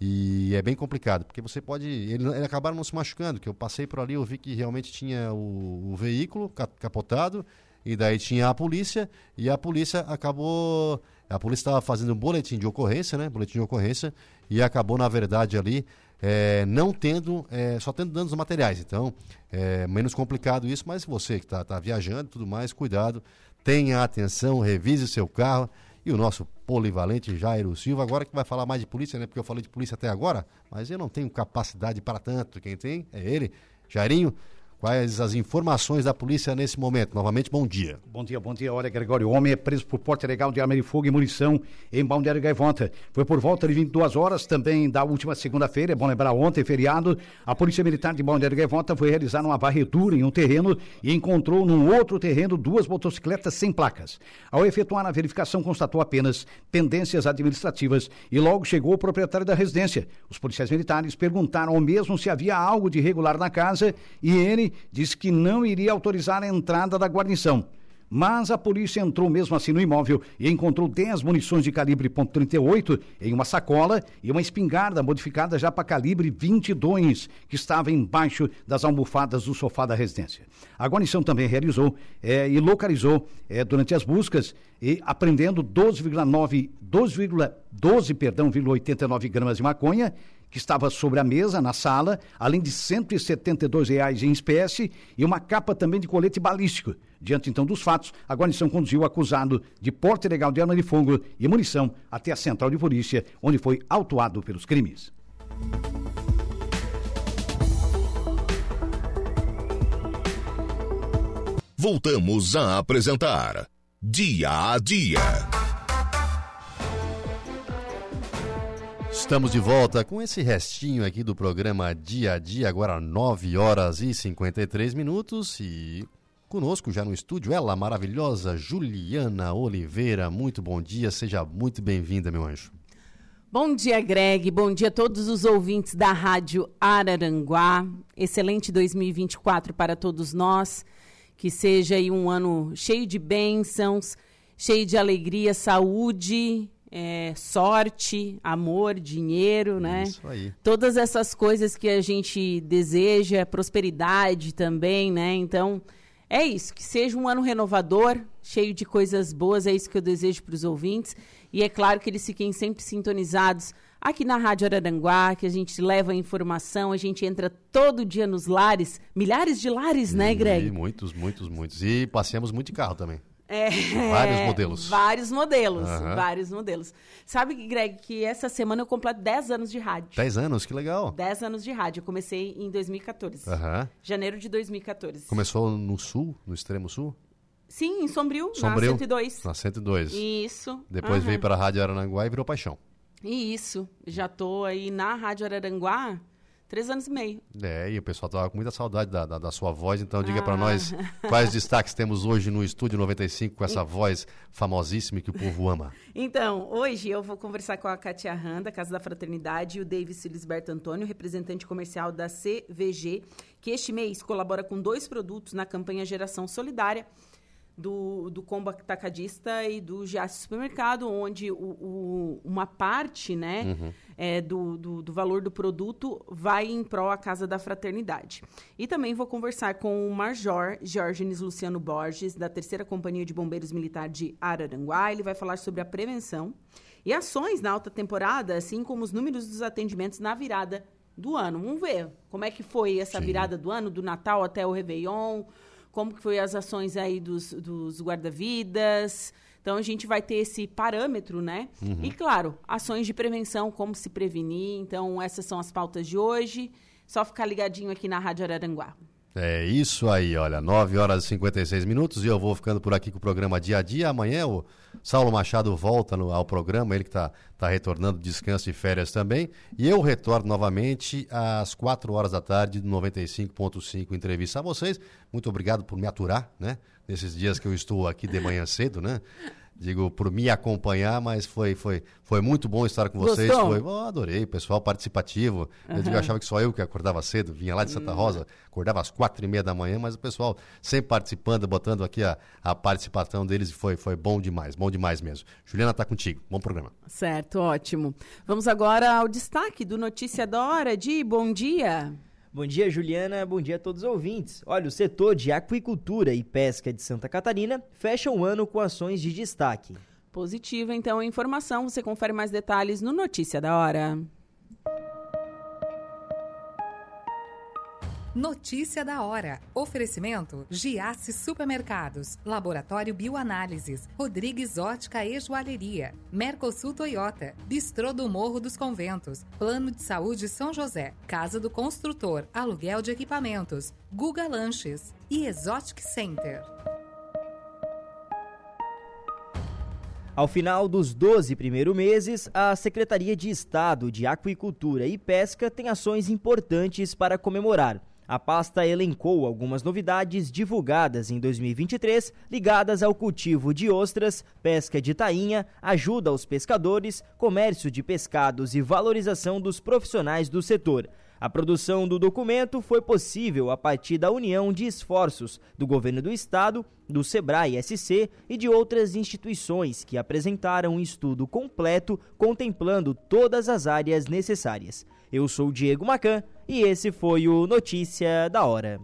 E é bem complicado, porque você pode. Ele, ele acabaram não se machucando, que eu passei por ali, eu vi que realmente tinha o, o veículo capotado, e daí tinha a polícia, e a polícia acabou. A polícia estava fazendo um boletim de ocorrência, né? Boletim de ocorrência, e acabou, na verdade, ali é, não tendo, é, só tendo danos materiais. Então, é menos complicado isso, mas você que está tá viajando e tudo mais, cuidado, tenha atenção, revise o seu carro. E o nosso polivalente Jairo Silva, agora que vai falar mais de polícia, né? Porque eu falei de polícia até agora, mas eu não tenho capacidade para tanto. Quem tem é ele, Jairinho. Quais as informações da polícia nesse momento? Novamente, bom dia. Bom dia, bom dia. Olha, Gregório, o homem é preso por porte ilegal de arma de fogo e munição em Balneário Gaivota. Foi por volta de 22 horas, também da última segunda-feira, é bom lembrar, ontem, feriado, a Polícia Militar de Balneário Gaivota foi realizar uma varredura em um terreno e encontrou num outro terreno duas motocicletas sem placas. Ao efetuar a verificação, constatou apenas pendências administrativas e logo chegou o proprietário da residência. Os policiais militares perguntaram ao mesmo se havia algo de irregular na casa e ele disse que não iria autorizar a entrada da guarnição. Mas a polícia entrou mesmo assim no imóvel e encontrou 10 munições de calibre .38 em uma sacola e uma espingarda modificada já para calibre 22 que estava embaixo das almofadas do sofá da residência. A guarnição também realizou é, e localizou é, durante as buscas e apreendendo 12,9 12,12 perdão, 89 gramas de maconha que estava sobre a mesa na sala, além de 172 reais em espécie e uma capa também de colete balístico. Diante então dos fatos, a guarnição conduziu o acusado de porte ilegal de arma de fogo e munição até a central de polícia, onde foi autuado pelos crimes. Voltamos a apresentar Dia a Dia. Estamos de volta com esse restinho aqui do programa Dia a Dia, agora 9 horas e 53 minutos e conosco já no estúdio ela, maravilhosa Juliana Oliveira. Muito bom dia, seja muito bem-vinda, meu anjo. Bom dia, Greg. Bom dia a todos os ouvintes da Rádio Araranguá. Excelente 2024 para todos nós. Que seja um ano cheio de bênçãos, cheio de alegria, saúde é, sorte, amor, dinheiro, né? Isso aí. Todas essas coisas que a gente deseja, prosperidade também, né? Então, é isso, que seja um ano renovador, cheio de coisas boas, é isso que eu desejo para os ouvintes. E é claro que eles fiquem sempre sintonizados aqui na Rádio Araranguá, que a gente leva a informação, a gente entra todo dia nos lares, milhares de lares, né, Greg? E muitos, muitos, muitos. E passeamos muito de carro também. É, vários modelos. Vários modelos, uhum. vários modelos. Sabe, Greg, que essa semana eu completo 10 anos de rádio. 10 anos, que legal. 10 anos de rádio. Eu comecei em 2014. Uhum. Janeiro de 2014. Começou no sul, no extremo sul? Sim, em Sombrio, Sombrio na 102. Na 102. Isso. Depois uhum. veio para a Rádio Arananguá e virou paixão. Isso. Já tô aí na Rádio Araranguá Três anos e meio. É, e o pessoal tava com muita saudade da, da, da sua voz, então diga ah. para nós quais destaques temos hoje no Estúdio 95 com essa voz famosíssima que o povo ama. Então, hoje eu vou conversar com a Katia Randa, Casa da Fraternidade, e o Davis Silisberto Antônio, representante comercial da CVG, que este mês colabora com dois produtos na campanha Geração Solidária, do, do combo atacadista e do Giasse Supermercado, onde o, o, uma parte né, uhum. é, do, do, do, valor do produto vai em prol à Casa da Fraternidade. E também vou conversar com o Major Georgenes Luciano Borges, da Terceira Companhia de Bombeiros Militar de Araranguá. Ele vai falar sobre a prevenção e ações na alta temporada, assim como os números dos atendimentos na virada do ano. Vamos ver como é que foi essa Sim. virada do ano, do Natal até o Réveillon, como que foi as ações aí dos, dos guarda-vidas, Então a gente vai ter esse parâmetro, né? Uhum. E claro, ações de prevenção, como se prevenir. Então essas são as pautas de hoje. Só ficar ligadinho aqui na Rádio Araranguá. É isso aí, olha, 9 horas e 56 minutos e eu vou ficando por aqui com o programa dia a dia. Amanhã o Saulo Machado volta no, ao programa, ele que está tá retornando de descanso e férias também. E eu retorno novamente às 4 horas da tarde do 95.5 entrevista a vocês. Muito obrigado por me aturar, né? Nesses dias que eu estou aqui de manhã cedo, né? Digo, por me acompanhar, mas foi, foi, foi muito bom estar com vocês. Foi, oh, adorei, pessoal participativo. Uhum. Eu, digo, eu achava que só eu que acordava cedo, vinha lá de Santa Rosa, acordava às quatro e meia da manhã, mas o pessoal sempre participando, botando aqui a, a participação deles foi, foi bom demais, bom demais mesmo. Juliana, está contigo. Bom programa. Certo, ótimo. Vamos agora ao destaque do Notícia da Hora de Bom Dia. Bom dia, Juliana. Bom dia a todos os ouvintes. Olha, o setor de aquicultura e pesca de Santa Catarina fecha o ano com ações de destaque. Positiva, então, a informação. Você confere mais detalhes no Notícia da Hora. Notícia da hora. Oferecimento: Giasse Supermercados, Laboratório Bioanálises, Rodrigues Ótica e Joalheria, Mercosul Toyota, Bistrô do Morro dos Conventos, Plano de Saúde São José, Casa do Construtor, Aluguel de Equipamentos, Guga Lanches e Exotic Center. Ao final dos 12 primeiros meses, a Secretaria de Estado de Aquicultura e Pesca tem ações importantes para comemorar. A pasta elencou algumas novidades divulgadas em 2023 ligadas ao cultivo de ostras, pesca de tainha, ajuda aos pescadores, comércio de pescados e valorização dos profissionais do setor. A produção do documento foi possível a partir da união de esforços do governo do estado, do Sebrae SC e de outras instituições que apresentaram um estudo completo contemplando todas as áreas necessárias. Eu sou Diego Macan e esse foi o Notícia da Hora.